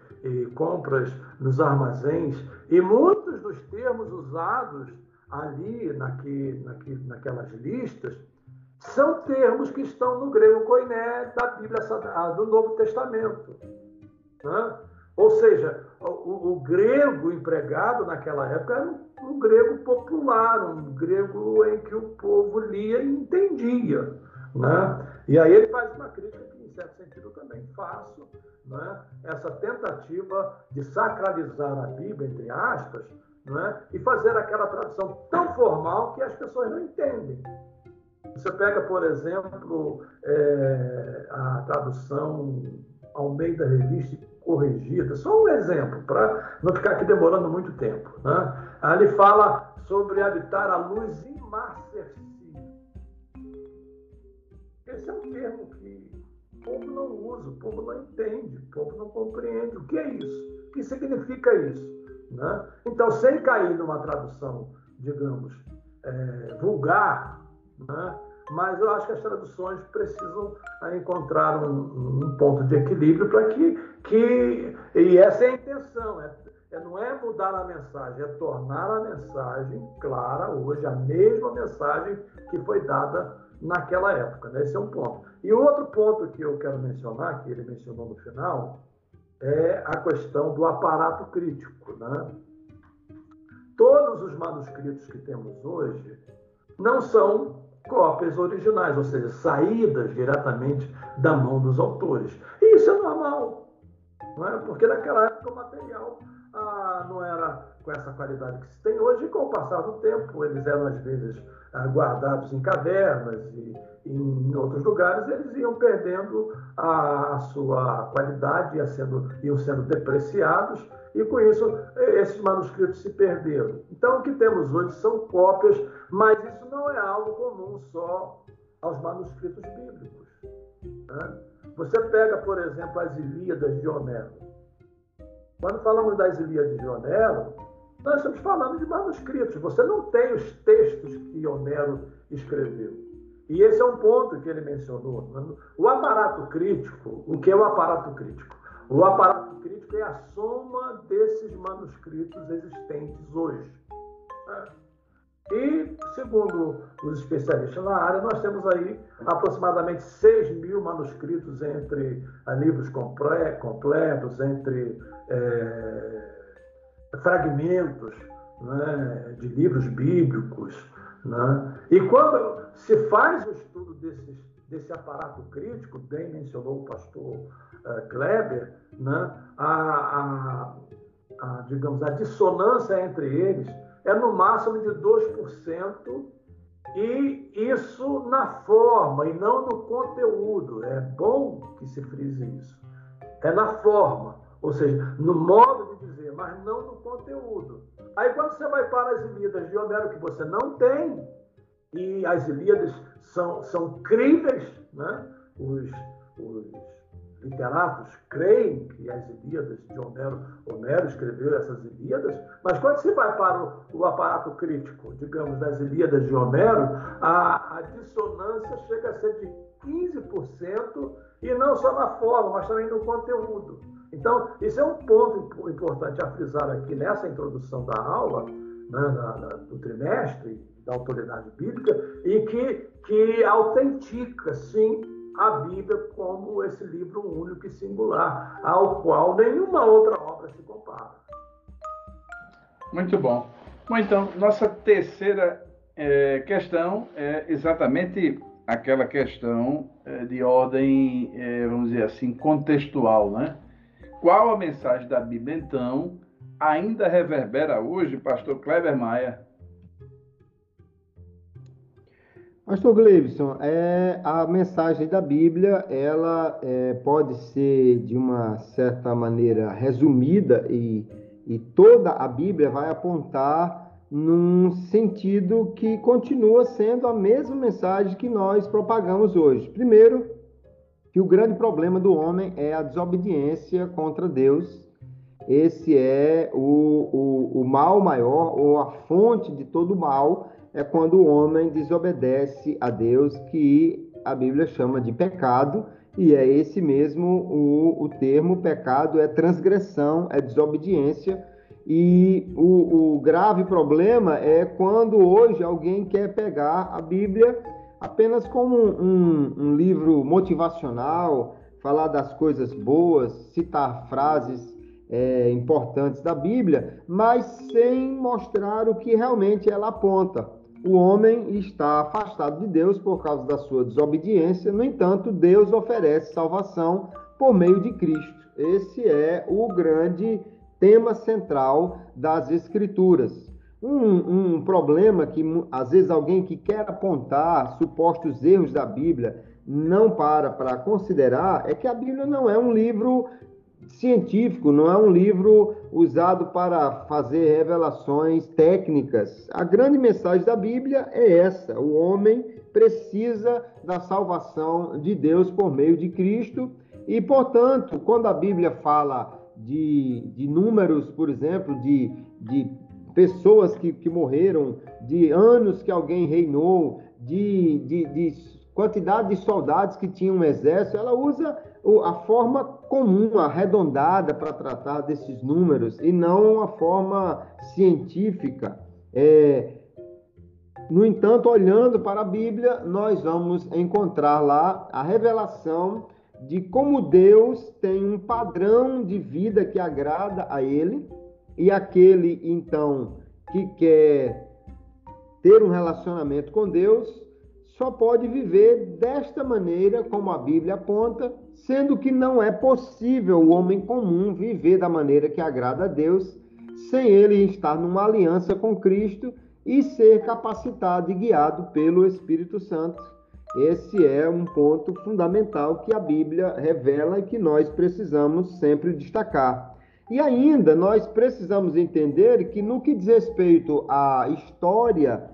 compras nos armazéns, e muitos dos termos usados ali naque, naque, naquelas listas são termos que estão no grego koiné da Bíblia do Novo Testamento. Né? Ou seja, o, o, grego empregado naquela época era um, um grego popular, um grego em que o povo lia e entendia. Né? E aí ele faz uma crítica que, em certo sentido, eu também faço, né? essa tentativa de sacralizar a Bíblia, entre aspas, né? e fazer aquela tradução tão formal que as pessoas não entendem. Você pega, por exemplo, é, a tradução Almeida Revista Corrigida, só um exemplo, para não ficar aqui demorando muito tempo. Né? Ali fala sobre habitar a luz imarcessível esse é um termo que o povo não usa, o povo não entende, o povo não compreende. O que é isso? O que significa isso? Né? Então, sem cair numa tradução, digamos, é, vulgar, né? mas eu acho que as traduções precisam é, encontrar um, um ponto de equilíbrio para que, que. E essa é a intenção, é, é, não é mudar a mensagem, é tornar a mensagem clara hoje, a mesma mensagem que foi dada naquela época. Né? Esse é um ponto. E outro ponto que eu quero mencionar, que ele mencionou no final, é a questão do aparato crítico. Né? Todos os manuscritos que temos hoje não são cópias originais, ou seja, saídas diretamente da mão dos autores. E isso é normal, não é? porque naquela época o material ah, não era com essa qualidade que se tem hoje, e com o passar do tempo, eles eram às vezes ah, guardados em cavernas e, em outros lugares, eles iam perdendo a, sua qualidade, ia sendo, iam sendo depreciados, e com isso esses manuscritos se perderam. Então, o que temos hoje são cópias, mas não é algo comum só aos manuscritos bíblicos. Né? Você pega, por exemplo, as Ilíadas de Homero. Quando falamos das Ilíadas de Homero, nós estamos falando de manuscritos. Você não tem os textos que Homero escreveu. E esse é um ponto que ele mencionou. O aparato crítico, o que é o aparato crítico? O aparato crítico é a soma desses manuscritos existentes hoje. E, segundo os especialistas na área, nós temos aí aproximadamente 6 mil manuscritos entre livros completos, entre é, fragmentos né, de livros bíblicos. Né? E quando se faz o estudo desses, desse aparato crítico, bem mencionou o pastor uh, Kleber, né? a, a, a, digamos, a dissonância entre eles é no máximo de 2%, e isso na forma e não no conteúdo. É bom que se frise isso. É na forma, ou seja, no modo de dizer, mas não no conteúdo. Aí quando você vai para as Ilíadas de Homero, que você não tem, e as Ilíadas são, são críveis, né? os, os literatos creem que as Ilíadas de Homero, Homero escreveu essas Ilíadas, mas quando se vai para o, o aparato crítico, digamos, das Ilíadas de Homero, a, a dissonância chega a ser de 15%, e não só na forma, mas também no conteúdo. Então, isso é um ponto importante a frisar aqui nessa introdução da aula, né, da, da, do trimestre, da autoridade bíblica, e que, que autentica, sim, a Bíblia como esse livro único e singular, ao qual nenhuma outra obra se compara. Muito bom. Bom, então, nossa terceira é, questão é exatamente aquela questão é, de ordem, é, vamos dizer assim, contextual, né? Qual a mensagem da Bíblia, então, ainda reverbera hoje, pastor Kleber Maia? Pastor Gleibson, é, a mensagem da Bíblia, ela é, pode ser, de uma certa maneira, resumida e, e toda a Bíblia vai apontar num sentido que continua sendo a mesma mensagem que nós propagamos hoje. Primeiro, que o grande problema do homem é a desobediência contra Deus. Esse é o, o, o mal maior, ou a fonte de todo mal, é quando o homem desobedece a Deus, que a Bíblia chama de pecado, e é esse mesmo o, o termo pecado, é transgressão, é desobediência. E o, o grave problema é quando hoje alguém quer pegar a Bíblia apenas como um, um, livro motivacional, falar das coisas boas, citar frases é, importantes da Bíblia, mas sem mostrar o que realmente ela aponta. O homem está afastado de Deus por causa da sua desobediência, no entanto, Deus oferece salvação por meio de Cristo. Esse é o grande tema central das Escrituras. Um, um, problema que às vezes alguém que quer apontar supostos erros da Bíblia não para para considerar é que a Bíblia não é um livro científico, não é um livro usado para fazer revelações técnicas. A grande mensagem da Bíblia é essa: o homem precisa da salvação de Deus por meio de Cristo. E, portanto, quando a Bíblia fala de, de números, por exemplo, de, de pessoas que, que morreram, de anos que alguém reinou, de, de, de quantidade de soldados que tinham um exército, ela usa a forma comum, arredondada para tratar desses números e não a forma científica. É, no entanto, olhando para a Bíblia, nós vamos encontrar lá a revelação de como Deus tem um padrão de vida que agrada a Ele e aquele então que quer ter um relacionamento com Deus só pode viver desta maneira, como a Bíblia aponta, sendo que não é possível o homem comum viver da maneira que agrada a Deus, sem ele estar numa aliança com Cristo e ser capacitado e guiado pelo Espírito Santo. Esse é um ponto fundamental que a Bíblia revela e que nós precisamos sempre destacar. E ainda nós precisamos entender que, no que diz respeito à história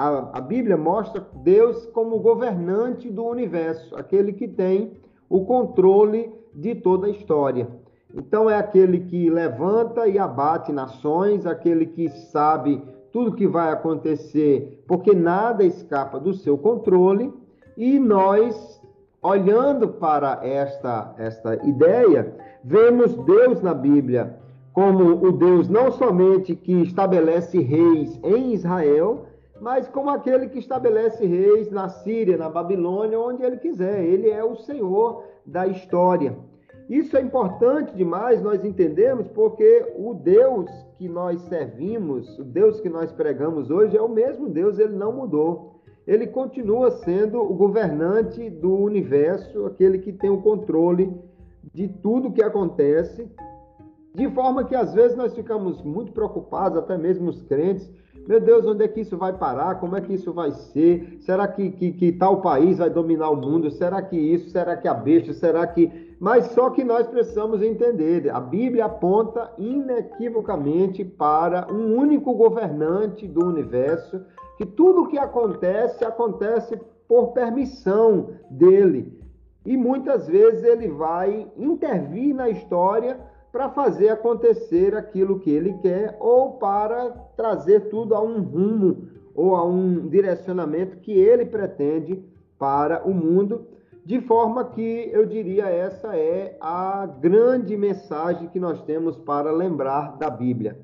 a, a Bíblia mostra Deus como governante do universo, aquele que tem o controle de toda a história. Então é aquele que levanta e abate nações, aquele que sabe tudo que vai acontecer, porque nada escapa do seu controle, e nós, olhando para esta, esta ideia, vemos Deus na Bíblia como o Deus não somente que estabelece reis em Israel, mas como aquele que estabelece reis na Síria, na Babilônia, onde ele quiser. Ele é o Senhor da história. Isso é importante demais nós entendemos, porque o Deus que nós servimos, o Deus que nós pregamos hoje, é o mesmo Deus, ele não mudou. Ele continua sendo o governante do universo, aquele que tem o controle de tudo que acontece, de forma que às vezes nós ficamos muito preocupados, até mesmo os crentes, meu Deus, onde é que isso vai parar? Como é que isso vai ser? Será que, que, que tal país vai dominar o mundo? Será que isso? Será que a besta? Será que. Mas só que nós precisamos entender: a Bíblia aponta inequivocamente para um único governante do universo, que tudo o que acontece, acontece por permissão dele. E muitas vezes ele vai intervir na história para fazer acontecer aquilo que ele quer ou para trazer tudo a um rumo ou a um direcionamento que ele pretende para o mundo, de forma que eu diria essa é a grande mensagem que nós temos para lembrar da Bíblia.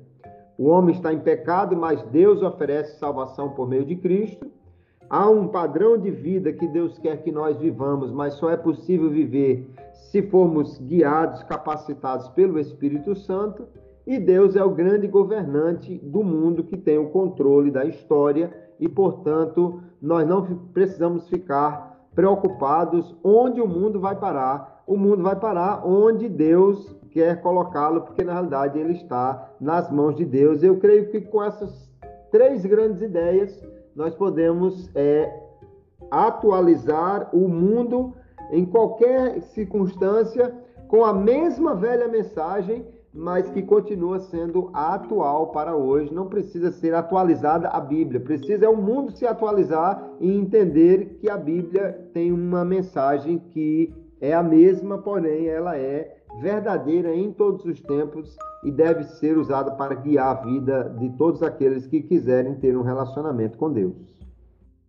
O homem está em pecado, mas Deus oferece salvação por meio de Cristo. Há um padrão de vida que Deus quer que nós vivamos, mas só é possível viver se formos guiados, capacitados pelo Espírito Santo. E Deus é o grande governante do mundo que tem o controle da história e, portanto, nós não precisamos ficar preocupados onde o mundo vai parar. O mundo vai parar onde Deus quer colocá-lo, porque na realidade ele está nas mãos de Deus. Eu creio que com essas três grandes ideias nós podemos é, atualizar o mundo em qualquer circunstância com a mesma velha mensagem, mas que continua sendo atual para hoje. Não precisa ser atualizada a Bíblia, precisa é o mundo se atualizar e entender que a Bíblia tem uma mensagem que é a mesma, porém ela é verdadeira em todos os tempos e deve ser usada para guiar a vida de todos aqueles que quiserem ter um relacionamento com Deus.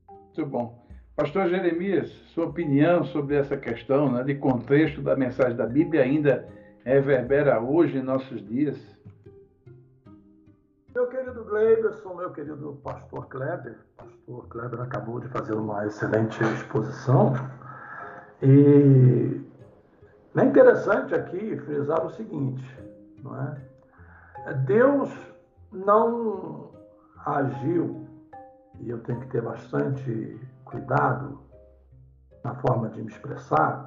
Muito bom. Pastor Jeremias, sua opinião sobre essa questão né, de contexto da mensagem da Bíblia ainda reverbera hoje em nossos dias? Meu querido Gleberson, meu querido pastor Kleber, pastor Kleber acabou de fazer uma excelente exposição e é interessante aqui frisar o seguinte, não é? Deus não agiu, e eu tenho que ter bastante cuidado na forma de me expressar,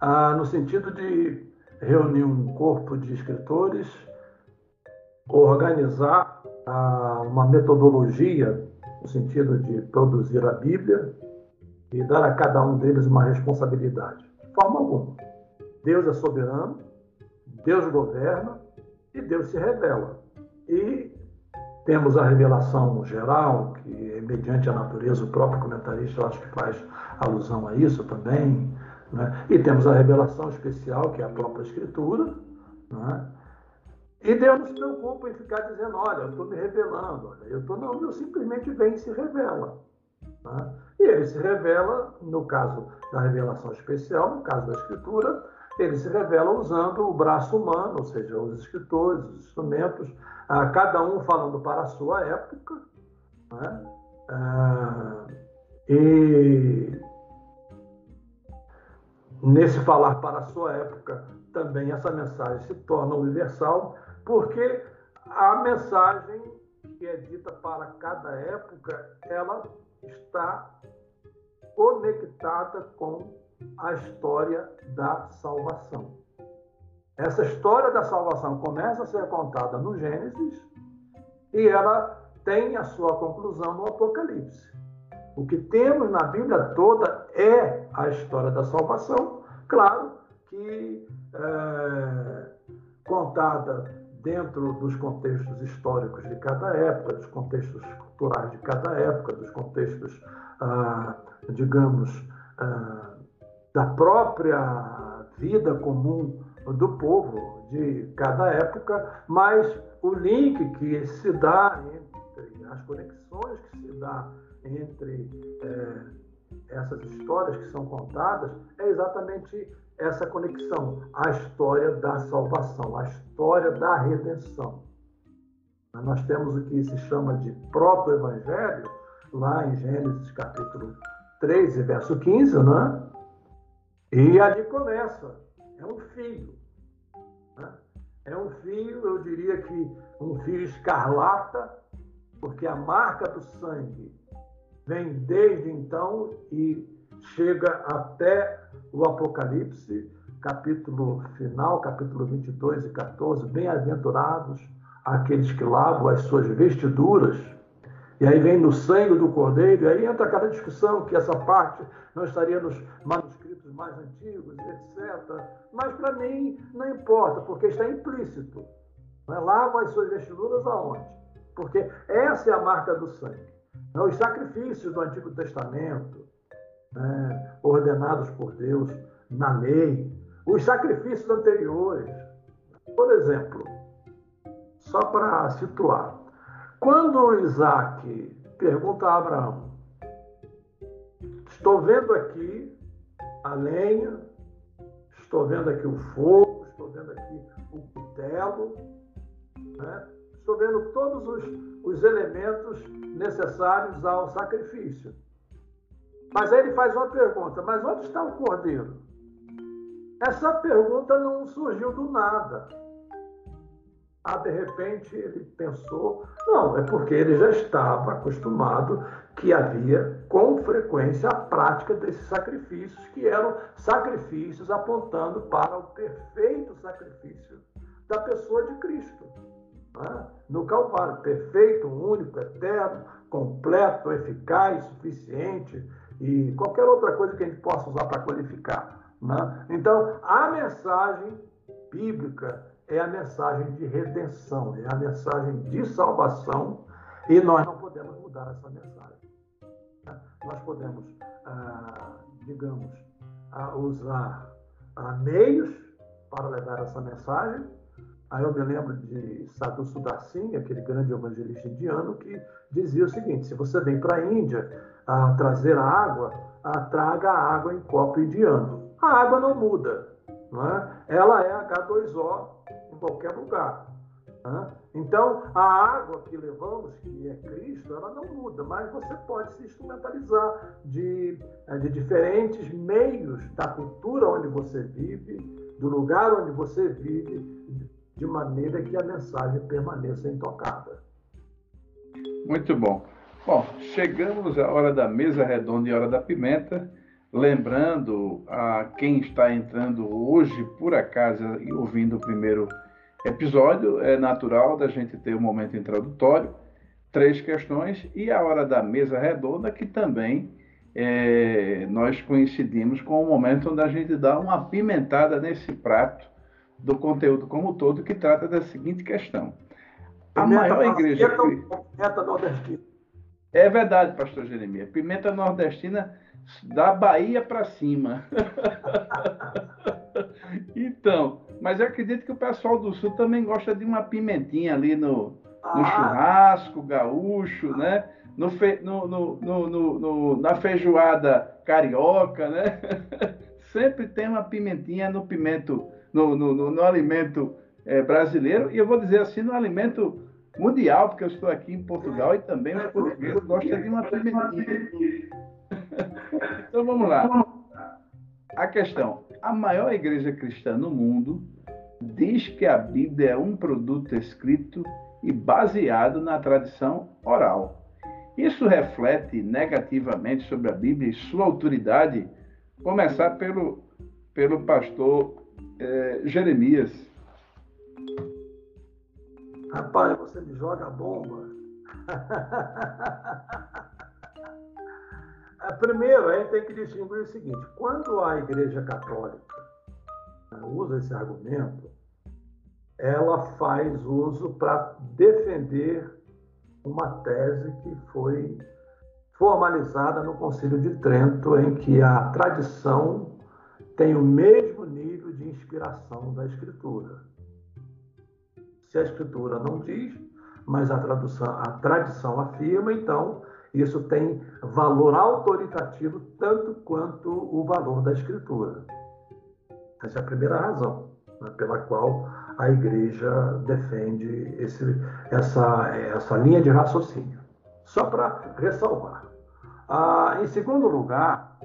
ah, no sentido de reunir um corpo de escritores, organizar ah, uma metodologia no sentido de produzir a Bíblia e dar a cada um deles uma responsabilidade. De forma alguma. Deus é soberano, Deus governa e Deus se revela. E temos a revelação geral, que é mediante a natureza, o próprio comentarista eu acho que faz alusão a isso também. Né? E temos a revelação especial, que é a própria Escritura. Né? E Deus não se preocupa em ficar dizendo: olha, eu estou me revelando, olha, eu estou. Não, Deus simplesmente vem e se revela. Né? E ele se revela, no caso da revelação especial, no caso da Escritura, ele se revela usando o braço humano, ou seja, os escritores, os instrumentos, ah, cada um falando para a sua época. Né? Ah, e nesse falar para a sua época, também essa mensagem se torna universal, porque a mensagem que é dita para cada época, ela está conectada com a história da salvação. Essa história da salvação começa a ser contada no Gênesis e ela tem a sua conclusão no Apocalipse. O que temos na Bíblia toda é a história da salvação, claro que é, contada dentro dos contextos históricos de cada época, dos contextos culturais de cada época, dos contextos, ah, digamos, ah, da própria vida comum do povo de cada época, mas o link que se dá entre as conexões que se dá entre é, essas histórias que são contadas é exatamente essa conexão, a história da salvação, a história da redenção. Nós temos o que se chama de proto-evangelho, lá em Gênesis capítulo 3, verso 15, né? E ali começa. É um filho. Né? É um filho, eu diria que um filho escarlata, porque a marca do sangue vem desde então e chega até o Apocalipse, capítulo final, capítulo 22 e 14. Bem-aventurados aqueles que lavam as suas vestiduras. E aí vem no sangue do cordeiro, e aí entra aquela discussão que essa parte não estaria nos mais antigos, etc. Mas para mim não importa, porque está implícito. Não é? Lava as suas vestiduras aonde? Porque essa é a marca do sangue. Os sacrifícios do Antigo Testamento, né, ordenados por Deus na lei, os sacrifícios anteriores. Por exemplo, só para situar, quando Isaac pergunta a Abraão: Estou vendo aqui a lenha, estou vendo aqui o fogo, estou vendo aqui o cutelo, né? estou vendo todos os, os elementos necessários ao sacrifício. Mas aí ele faz uma pergunta: mas onde está o cordeiro? Essa pergunta não surgiu do nada. Ah, de repente ele pensou, não, é porque ele já estava acostumado que havia com frequência a prática desses sacrifícios, que eram sacrifícios apontando para o perfeito sacrifício da pessoa de Cristo. Né? No Calvário, perfeito, único, eterno, completo, eficaz, suficiente e qualquer outra coisa que a gente possa usar para qualificar. Né? Então, a mensagem bíblica é a mensagem de redenção, é a mensagem de salvação e nós não podemos mudar essa mensagem. Nós podemos, ah, digamos, ah, usar ah, meios para levar essa mensagem. Aí eu me lembro de Sadhu Sudassin, aquele grande evangelista indiano, que dizia o seguinte: se você vem para a Índia trazer água, traga a água em copo indiano. A água não muda, não é? ela é H2O em qualquer lugar. Né? Então, a água que levamos, que é Cristo, ela não muda, mas você pode se instrumentalizar de, eh, de diferentes meios da cultura onde você vive, do lugar onde você vive, de maneira que a mensagem permaneça intocada. Muito bom. Bom, chegamos à hora da mesa redonda e hora da pimenta. Lembrando a quem está entrando hoje, por acaso, e ouvindo o primeiro episódio, é natural da gente ter um momento introdutório, três questões, e a hora da mesa redonda, que também é, nós coincidimos com o momento onde a gente dá uma pimentada nesse prato do conteúdo como todo, que trata da seguinte questão. A maior igreja. Pimenta nordestina. É verdade, pastor Jeremias. Pimenta nordestina da Bahia para cima. então, mas eu acredito que o pessoal do sul também gosta de uma pimentinha ali no, no ah. churrasco gaúcho, né? No, fe, no, no, na feijoada carioca, né? Sempre tem uma pimentinha no pimento, no, no, alimento é, brasileiro, e eu vou dizer assim, no alimento mundial, porque eu estou aqui em Portugal e também os portugueses gostam de uma pimentinha. então vamos lá. A questão: a maior igreja cristã no mundo diz que a Bíblia é um produto escrito e baseado na tradição oral. Isso reflete negativamente sobre a Bíblia e sua autoridade, começar pelo, pelo pastor eh, Jeremias. Rapaz, você me joga bomba. Primeiro, a gente tem que distinguir o seguinte: quando a Igreja Católica usa esse argumento, ela faz uso para defender uma tese que foi formalizada no Concílio de Trento, em que a tradição tem o mesmo nível de inspiração da Escritura. Se a Escritura não diz, mas a, tradução, a tradição afirma, então isso tem valor autoritativo tanto quanto o valor da escritura. Essa é a primeira razão né, pela qual a igreja defende esse, essa, essa linha de raciocínio. Só para ressalvar. Ah, em segundo lugar,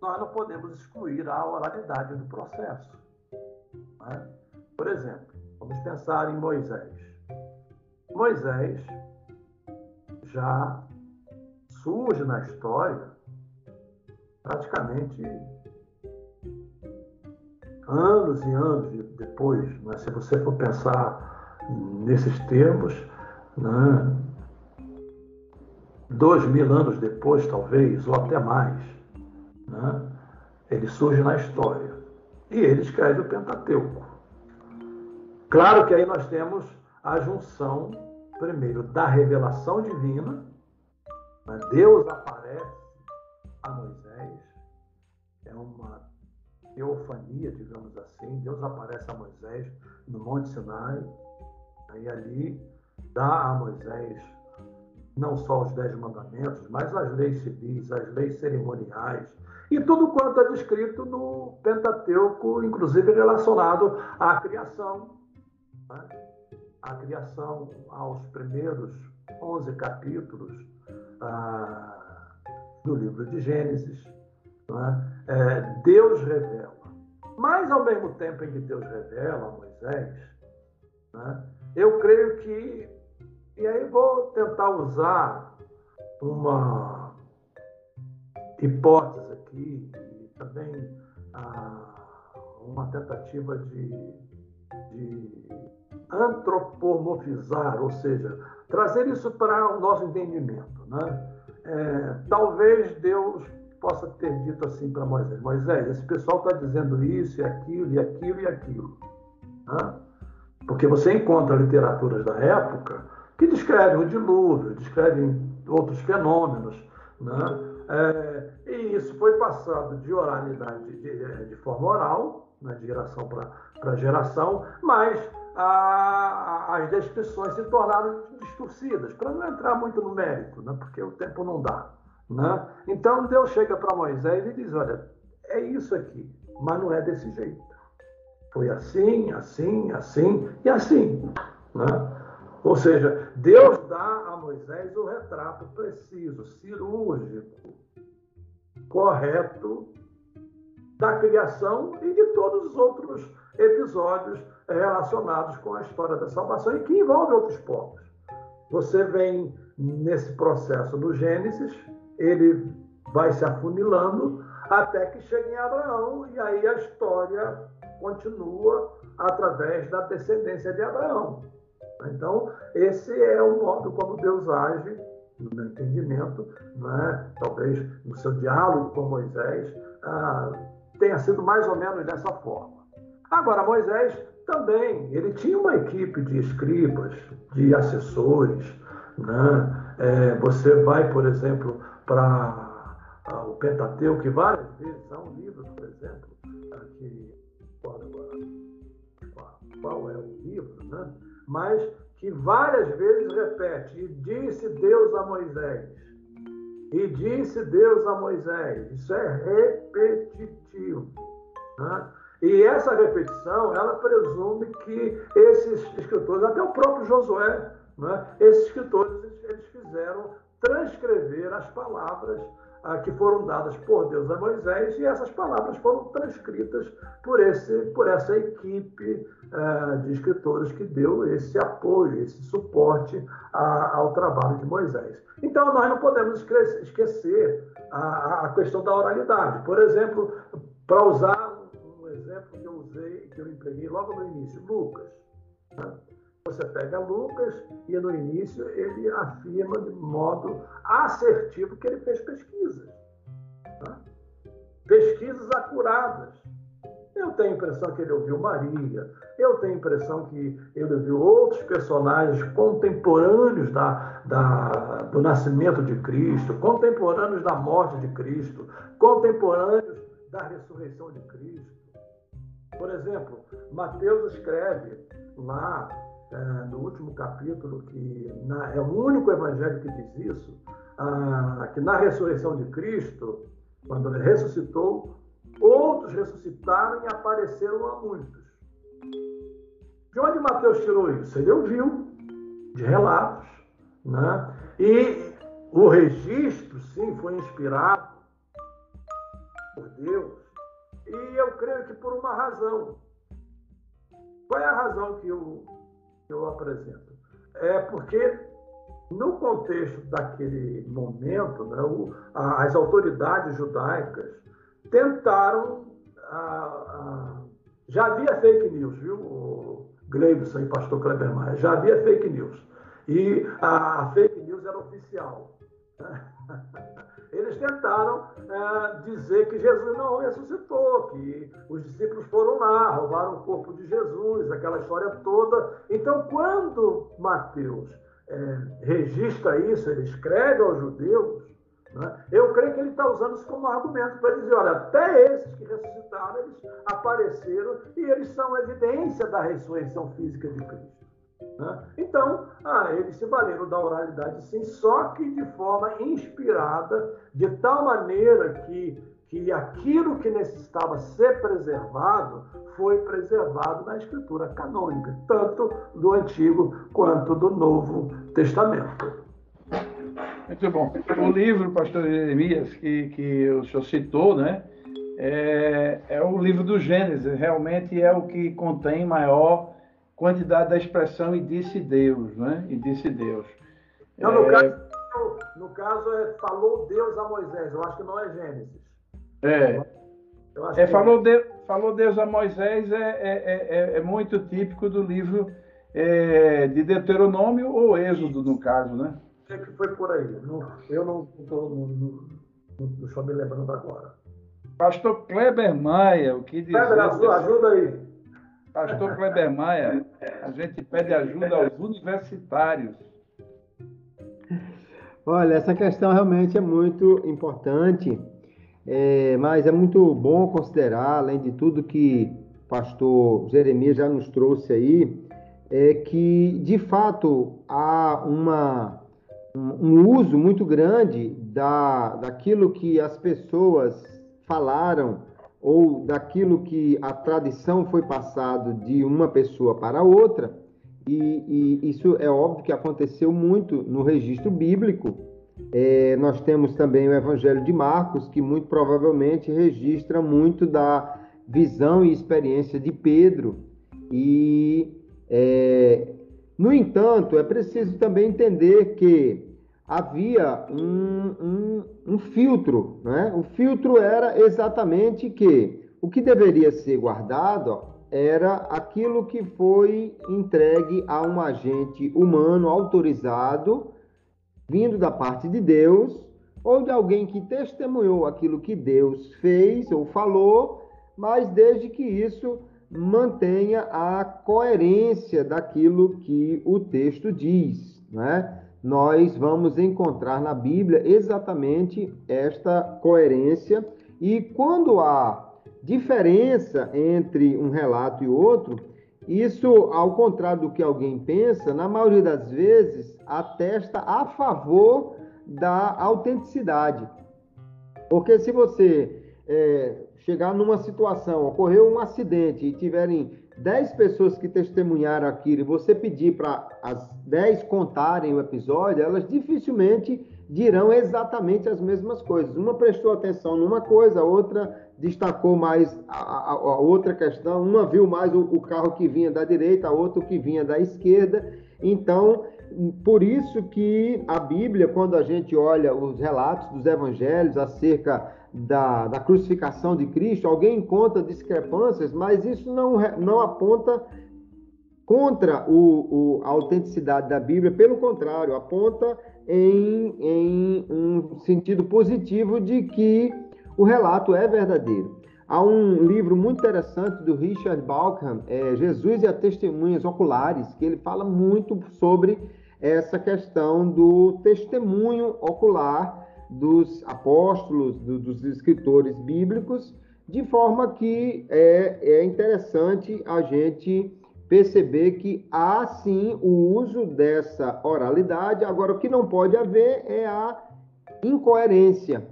nós não podemos excluir a oralidade do processo. Né? Por exemplo, vamos pensar em Moisés. Moisés já surge na história praticamente anos e anos depois. Né? Se você for pensar nesses termos, né? dois mil anos depois, talvez, ou até mais, né? ele surge na história. E ele escreve o Pentateuco. Claro que aí nós temos a junção, primeiro, da revelação divina Deus aparece a Moisés, é uma teofania, digamos assim. Deus aparece a Moisés no Monte Sinai, e ali dá a Moisés não só os dez mandamentos, mas as leis civis, as leis cerimoniais e tudo quanto é descrito no Pentateuco, inclusive relacionado à criação. Né? A criação aos primeiros 11 capítulos do livro de Gênesis. É? É, Deus revela. Mas, ao mesmo tempo em que Deus revela a Moisés, é? eu creio que, e aí vou tentar usar uma hipótese aqui, e também ah, uma tentativa de, de antropomorfizar, ou seja, trazer isso para o nosso entendimento. Né? É, talvez Deus possa ter dito assim para Moisés: Moisés, esse pessoal está dizendo isso e aquilo e aquilo e aquilo. Né? Porque você encontra literaturas da época que descrevem o dilúvio, descrevem outros fenômenos. Né? É, e isso foi passado de oralidade, de, de forma oral, né, de geração para geração, mas a, as descrições se tornaram distorcidas, para não entrar muito no mérito, né, porque o tempo não dá. Né? Então Deus chega para Moisés e diz: Olha, é isso aqui, mas não é desse jeito. Foi assim, assim, assim e assim. Né? Ou seja, Deus dá a Moisés o retrato preciso, cirúrgico, correto da criação e de todos os outros episódios relacionados com a história da salvação e que envolve outros povos. Você vem nesse processo no Gênesis, ele vai se afunilando até que chega em Abraão e aí a história continua através da descendência de Abraão. Então, esse é o modo como Deus age, no meu entendimento, é? talvez no seu diálogo com Moisés, ah, tenha sido mais ou menos dessa forma. Agora, Moisés também, ele tinha uma equipe de escribas, de assessores. Né? É, você vai, por exemplo, para ah, o Pentateuco, que várias vezes há um livro, por exemplo, que, qual, é o livro, né? mas que várias vezes repete: E disse Deus a Moisés. E disse Deus a Moisés. Isso é repetitivo. Né? E essa repetição, ela presume que esses escritores, até o próprio Josué, né? esses escritores, eles fizeram transcrever as palavras ah, que foram dadas por Deus a Moisés e essas palavras foram transcritas por, esse, por essa equipe ah, de escritores que deu esse apoio, esse suporte a, ao trabalho de Moisés. Então, nós não podemos esquecer a, a questão da oralidade. Por exemplo, para usar exemplo que eu usei, que eu empreguei logo no início, Lucas. Né? Você pega Lucas e no início ele afirma de modo assertivo que ele fez pesquisas. Tá? Pesquisas acuradas. Eu tenho a impressão que ele ouviu Maria, eu tenho a impressão que ele ouviu outros personagens contemporâneos da, da, do nascimento de Cristo, contemporâneos da morte de Cristo, contemporâneos da ressurreição de Cristo. Por exemplo, Mateus escreve lá é, no último capítulo, que na, é o único evangelho que diz isso, ah, que na ressurreição de Cristo, quando ele ressuscitou, outros ressuscitaram e apareceram a muitos. De onde Mateus tirou isso? Ele ouviu de relatos. Né? E o registro, sim, foi inspirado por Deus. E eu creio que por uma razão. Qual é a razão que o que eu apresento. É porque, no contexto daquele momento, né, o, a, as autoridades judaicas tentaram. A, a, já havia fake news, viu, Gleibson e pastor Kleber Maia? Já havia fake news. E a, a fake news era oficial. Eles tentaram é, dizer que Jesus não ressuscitou, que os discípulos foram lá, roubaram o corpo de Jesus, aquela história toda. Então, quando Mateus é, registra isso, ele escreve aos judeus, né, eu creio que ele está usando isso como argumento para dizer: olha, até esses que ressuscitaram, eles apareceram e eles são evidência da ressurreição física de Cristo. Né? Então, ah, eles se valeram da oralidade sim, só que de forma inspirada, de tal maneira que, que aquilo que necessitava ser preservado foi preservado na escritura canônica, tanto do Antigo quanto do Novo Testamento. Muito bom. O livro, pastor Jeremias, que, que o senhor citou, né? É, é o livro do Gênesis, realmente é o que contém maior quantidade da expressão e disse Deus, né? E disse Deus. Não, no, é... caso, no caso, é falou Deus a Moisés. Eu acho que não é Gênesis. É. é falou, é. Deus, falou Deus a Moisés é, é, é, é muito típico do livro é, de Deuteronômio ou Êxodo, no caso, né? Sei que foi por aí. eu não estou me lembrando agora. Pastor Kleber Maia, o que diz? Kleber, ajuda aí. Pastor Kleber Maia, a gente pede ajuda aos universitários. Olha, essa questão realmente é muito importante, é, mas é muito bom considerar, além de tudo que o pastor Jeremias já nos trouxe aí, é que, de fato, há uma, um uso muito grande da, daquilo que as pessoas falaram ou daquilo que a tradição foi passado de uma pessoa para outra, e, e isso é óbvio que aconteceu muito no registro bíblico. É, nós temos também o Evangelho de Marcos, que muito provavelmente registra muito da visão e experiência de Pedro. E, é, no entanto, é preciso também entender que havia um, um, um filtro. Né? O filtro era exatamente que o que deveria ser guardado era aquilo que foi entregue a um agente humano autorizado, vindo da parte de Deus, ou de alguém que testemunhou aquilo que Deus fez ou falou, mas desde que isso mantenha a coerência daquilo que o texto diz, né? Nós vamos encontrar na Bíblia exatamente esta coerência. E quando há diferença entre um relato e outro, isso, ao contrário do que alguém pensa, na maioria das vezes atesta a favor da autenticidade. Porque se você é, chegar numa situação, ocorreu um acidente e tiverem 10 pessoas que testemunharam aquilo e você pedir para as 10 contarem o episódio, elas dificilmente dirão exatamente as mesmas coisas. Uma prestou atenção numa coisa, a outra destacou mais a, a, a outra questão, uma viu mais o, o, carro que vinha da direita, a outra o que vinha da esquerda. Então, por isso que a Bíblia, quando a gente olha os relatos dos evangelhos acerca da, da crucificação de Cristo, alguém encontra discrepâncias, mas isso não, não aponta contra o, o, a autenticidade da Bíblia, pelo contrário, aponta em, em um sentido positivo de que o relato é verdadeiro. Há um livro muito interessante do Richard Balkham, é Jesus e as Testemunhas Oculares, que ele fala muito sobre essa questão do testemunho ocular dos apóstolos, do, dos escritores bíblicos, de forma que é, é interessante a gente perceber que há sim o uso dessa oralidade. Agora, o que não pode haver é a incoerência.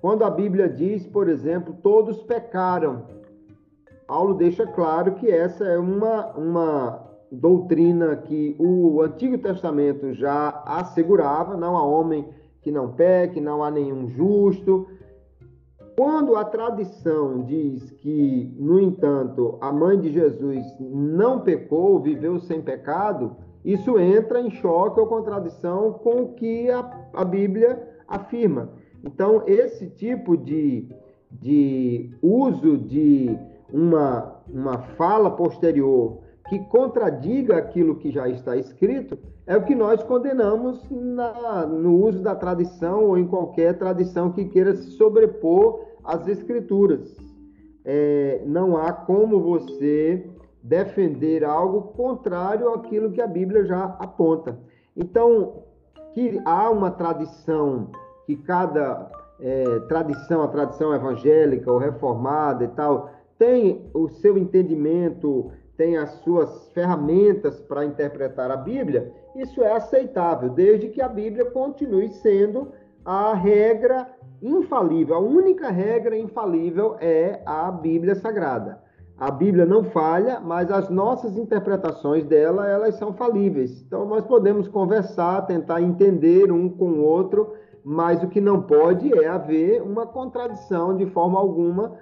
Quando a Bíblia diz, por exemplo, todos pecaram, Paulo deixa claro que essa é uma, uma doutrina que o Antigo Testamento já assegurava, não há homem que não peque, não há nenhum justo. Quando a tradição diz que, no entanto, a mãe de Jesus não pecou, viveu sem pecado, isso entra em choque ou contradição com o que a, a Bíblia afirma. Então, esse tipo de, de uso de uma, uma fala posterior que contradiga aquilo que já está escrito é o que nós condenamos na, no uso da tradição ou em qualquer tradição que queira se sobrepor às escrituras. É, não há como você defender algo contrário àquilo que a Bíblia já aponta. Então, que há uma tradição, que cada é, tradição, a tradição evangélica ou reformada e tal, tem o seu entendimento tem as suas ferramentas para interpretar a Bíblia, isso é aceitável, desde que a Bíblia continue sendo a regra infalível. A única regra infalível é a Bíblia Sagrada. A Bíblia não falha, mas as nossas interpretações dela, elas são falíveis. Então nós podemos conversar, tentar entender um com o outro, mas o que não pode é haver uma contradição de forma alguma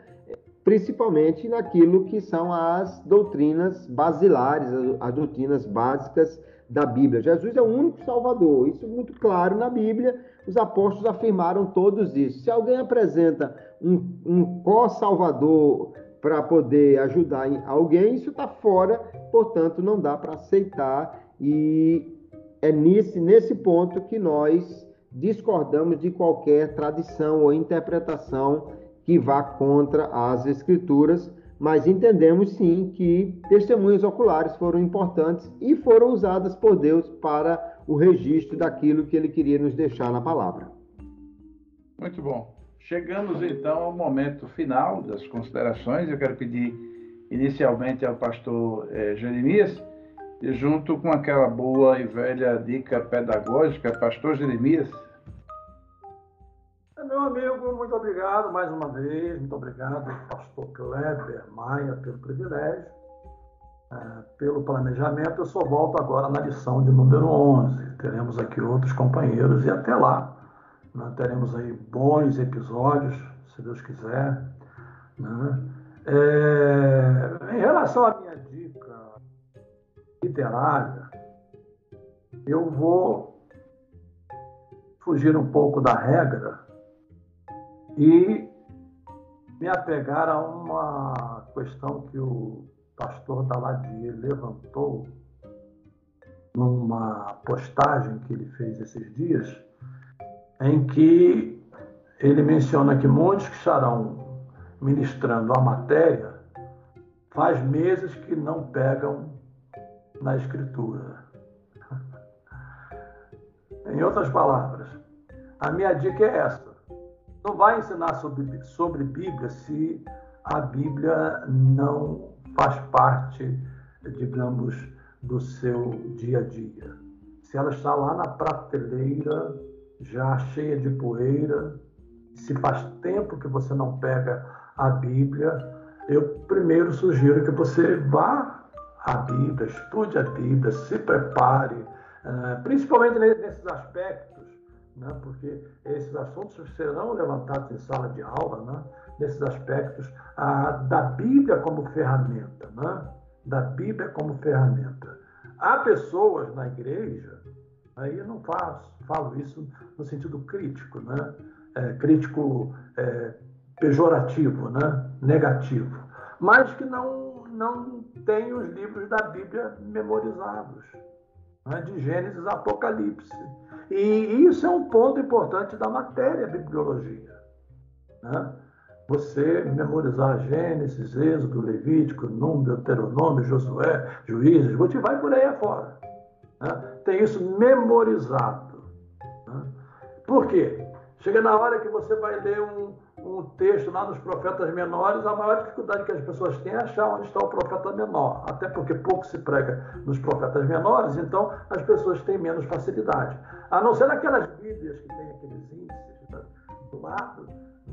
principalmente naquilo que são as doutrinas basilares, as doutrinas básicas da Bíblia. Jesus é o único Salvador, isso é muito claro na Bíblia, os apóstolos afirmaram todos isso. Se alguém apresenta um, um co-salvador para poder ajudar alguém, isso está fora, portanto, não dá para aceitar, e é nesse, nesse ponto que nós discordamos de qualquer tradição ou interpretação que vá contra as Escrituras, mas entendemos sim que testemunhas oculares foram importantes e foram usadas por Deus para o registro daquilo que ele queria nos deixar na palavra. Muito bom. Chegamos então ao momento final das considerações. Eu quero pedir inicialmente ao pastor eh, Jeremias, e junto com aquela boa e velha dica pedagógica, pastor Jeremias, meu amigo, muito obrigado mais uma vez. Muito obrigado, pastor Kleber Maia, pelo privilégio, é, pelo planejamento. Eu só volto agora na lição de número 11. Teremos aqui outros companheiros e até lá né, teremos aí bons episódios, se Deus quiser. Né? É, em relação à minha dica literária, eu vou fugir um pouco da regra e me apegar a uma questão que o pastor Daladier levantou numa postagem que ele fez esses dias, em que ele menciona que muitos que estarão ministrando a matéria faz meses que não pegam na escritura. em outras palavras, a minha dica é essa não vai ensinar sobre, sobre Bíblia se a Bíblia não faz parte, digamos, do seu dia a dia. Se ela está lá na prateleira, já cheia de poeira, se faz tempo que você não pega a Bíblia, eu primeiro sugiro que você vá à Bíblia, estude a Bíblia, se prepare, eh, principalmente nesses aspectos né? porque esses assuntos serão levantados em sala de aula, né? nesses aspectos da Bíblia como ferramenta, né? da Bíblia como ferramenta. Há pessoas na igreja, aí eu não faço, falo isso no sentido crítico, né? É, crítico é, pejorativo, né? negativo, mas que não, não têm os livros da Bíblia memorizados, né? de Gênesis a Apocalipse e isso é um ponto importante da matéria bibliologia. Né? Você memorizar Gênesis, Êxodo, Levítico, Número, Deuteronômio, Josué, Juízes, você vai por aí afora. Né? Tem isso memorizado. Né? Por quê? Chega na hora que você vai ler um, um texto lá nos profetas menores, a maior dificuldade que as pessoas têm é achar onde está o profeta menor. Até porque pouco se prega nos profetas menores, então as pessoas têm menos facilidade. A não ser naquelas Bíblias que tem aqueles índices né, do lado,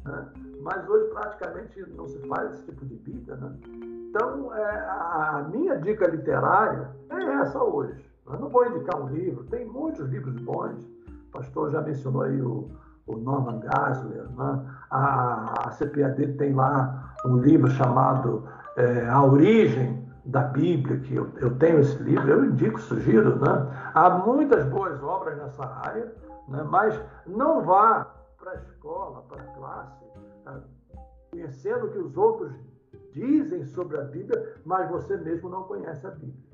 né? mas hoje praticamente não se faz esse tipo de Bíblia. Né? Então, é, a minha dica literária é essa hoje. Eu não vou indicar um livro, tem muitos livros bons. O pastor já mencionou aí o o Norman Gasler, né? a, a CPAD tem lá um livro chamado é, A Origem da Bíblia, que eu, eu, tenho esse livro, eu indico, sugiro. Né? Há muitas boas obras nessa área, né? mas não vá para a escola, para a classe, tá? conhecendo o que os outros dizem sobre a Bíblia, mas você mesmo não conhece a Bíblia.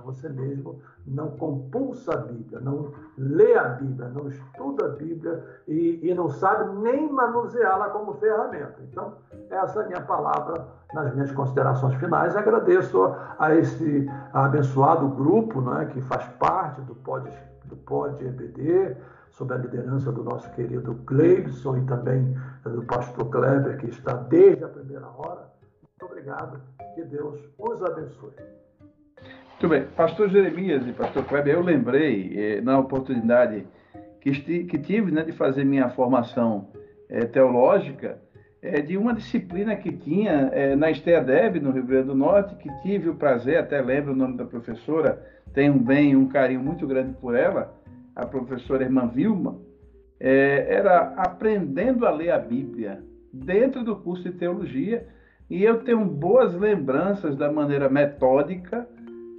Você mesmo não compulsa a Bíblia, não lê a Bíblia, não estuda a Bíblia e, e não sabe nem manuseá-la como ferramenta. Então, essa é a minha palavra nas minhas considerações finais. Agradeço a esse abençoado grupo né, que faz parte do Pod, do Pod EBD, sob a liderança do nosso querido Gleibson e também do pastor Kleber, que está desde a primeira hora. Muito obrigado. Que Deus os abençoe. Muito bem. Pastor Jeremias e Pastor Kleber, eu lembrei, eh, na oportunidade que, que tive né, de fazer minha formação eh, teológica, eh, de uma disciplina que tinha eh, na Esteadeb, no Rio Grande do Norte, que tive o prazer, até lembro o nome da professora, tenho um bem, um carinho muito grande por ela, a professora irmã Vilma, eh, era aprendendo a ler a Bíblia dentro do curso de teologia, e eu tenho boas lembranças da maneira metódica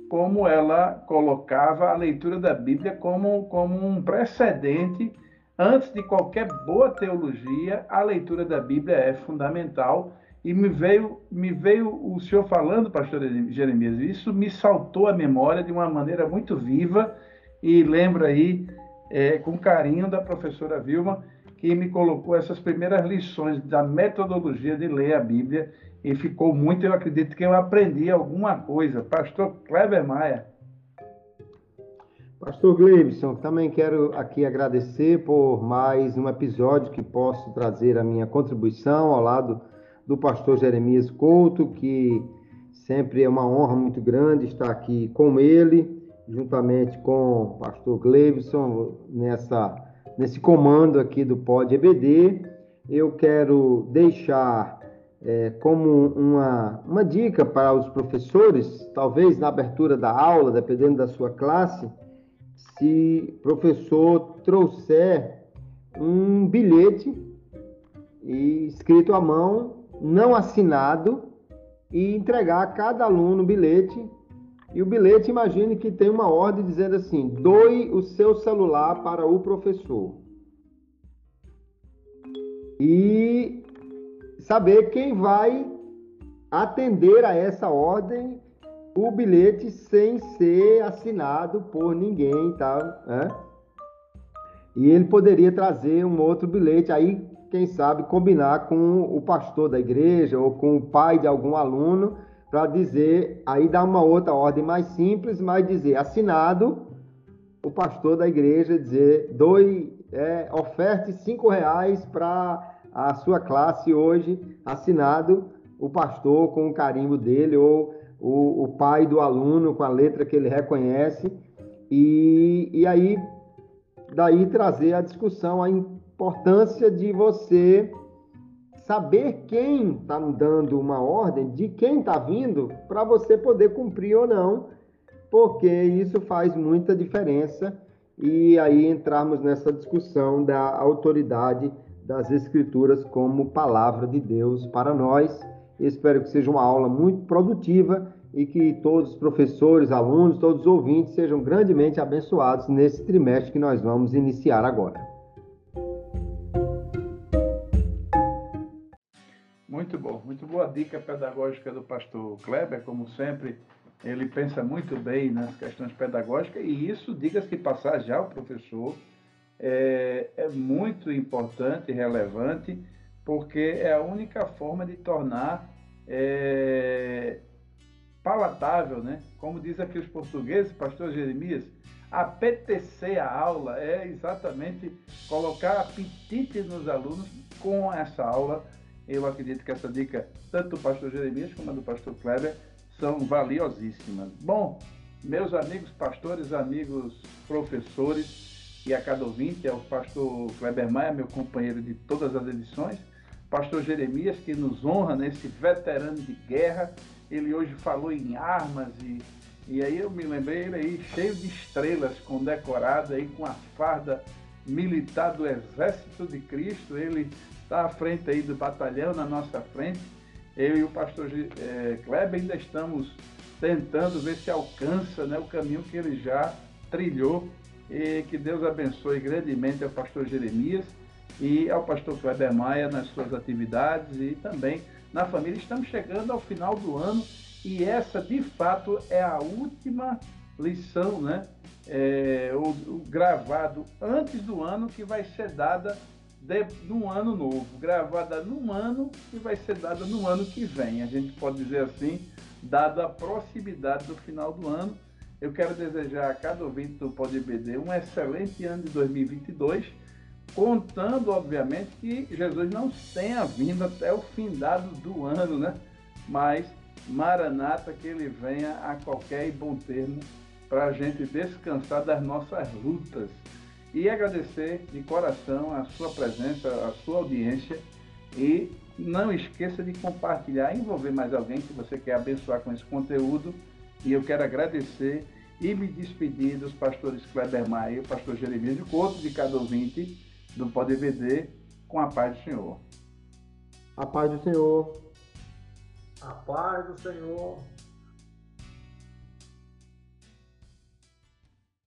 como ela colocava a leitura da Bíblia como, como um precedente. Antes de qualquer boa teologia, a leitura da Bíblia é fundamental. E me veio, me veio o senhor falando, pastor Jeremias, isso me saltou a memória de uma maneira muito viva e lembra aí é, com carinho da professora Vilma, que me colocou essas primeiras lições da metodologia de ler a Bíblia e ficou muito, eu acredito que eu aprendi alguma coisa. Pastor Kleber Maia. Pastor Gleibson, também quero aqui agradecer por mais um episódio que posso trazer a minha contribuição ao lado do pastor Jeremias Couto, que sempre é uma honra muito grande estar aqui com ele, juntamente com o pastor Gleibson, nessa, nesse comando aqui do Pod EBD. Eu quero deixar é, como uma, uma dica para os professores, talvez na abertura da aula, dependendo da sua classe, se o professor trouxer um bilhete escrito à mão, não assinado, e entregar a cada aluno o bilhete. E o bilhete, imagine que tem uma ordem dizendo assim: doe o seu celular para o professor. E saber quem vai atender a essa ordem o bilhete sem ser assinado por ninguém, tá? É? E ele poderia trazer um outro bilhete aí, quem sabe combinar com o pastor da igreja ou com o pai de algum aluno para dizer, aí dá uma outra ordem mais simples, mas dizer assinado o pastor da igreja dizer doe é, oferte cinco reais para a sua classe hoje, assinado o pastor com o carimbo dele ou o, o pai do aluno com a letra que ele reconhece. E, e aí, daí trazer a discussão a importância de você saber quem está dando uma ordem, de quem está vindo, para você poder cumprir ou não, porque isso faz muita diferença. E aí entrarmos nessa discussão da autoridade das Escrituras como palavra de Deus para nós. Espero que seja uma aula muito produtiva e que todos os professores, alunos, todos os ouvintes sejam grandemente abençoados nesse trimestre que nós vamos iniciar agora. Muito bom, muito boa dica pedagógica do pastor Kleber, como sempre, ele pensa muito bem nas questões pedagógicas e isso, diga-se que passar já o professor é, é muito importante e relevante, porque é a única forma de tornar é, palatável, né? Como diz aqui os portugueses, pastor Jeremias, apetecer a aula é exatamente colocar apetite nos alunos com essa aula. Eu acredito que essa dica, tanto do pastor Jeremias como do pastor Kleber, são valiosíssimas. Bom, meus amigos pastores, amigos professores, e a cada ouvinte, é o pastor Kleber Maia, meu companheiro de todas as edições, pastor Jeremias, que nos honra nesse veterano de guerra. Ele hoje falou em armas e, e aí eu me lembrei ele aí cheio de estrelas, condecorado aí com a farda militar do Exército de Cristo. Ele está à frente aí do batalhão, na nossa frente. Eu e o pastor é, Kleber ainda estamos tentando ver se alcança né, o caminho que ele já trilhou e que Deus abençoe grandemente ao pastor Jeremias e ao pastor Kleber Maia nas suas atividades e também na família. Estamos chegando ao final do ano e essa, de fato, é a última lição, né? É, o, o, gravado antes do ano que vai ser dada de, no ano novo, gravada num ano que vai ser dada no ano que vem. A gente pode dizer assim, dada a proximidade do final do ano eu quero desejar a cada ouvinte do PodBD um excelente ano de 2022, contando, obviamente, que Jesus não tenha vindo até o findado do ano, né? Mas, Maranata, que ele venha a qualquer e bom termo para a gente descansar das nossas lutas. E agradecer de coração a sua presença, a sua audiência e não esqueça de compartilhar, envolver mais alguém que você quer abençoar com esse conteúdo e eu quero agradecer e me despedir dos pastores Kleber Maia e o pastor Jeremias de Couto, de cada ouvinte do PodVD, com a paz do Senhor. A paz do Senhor. A paz do Senhor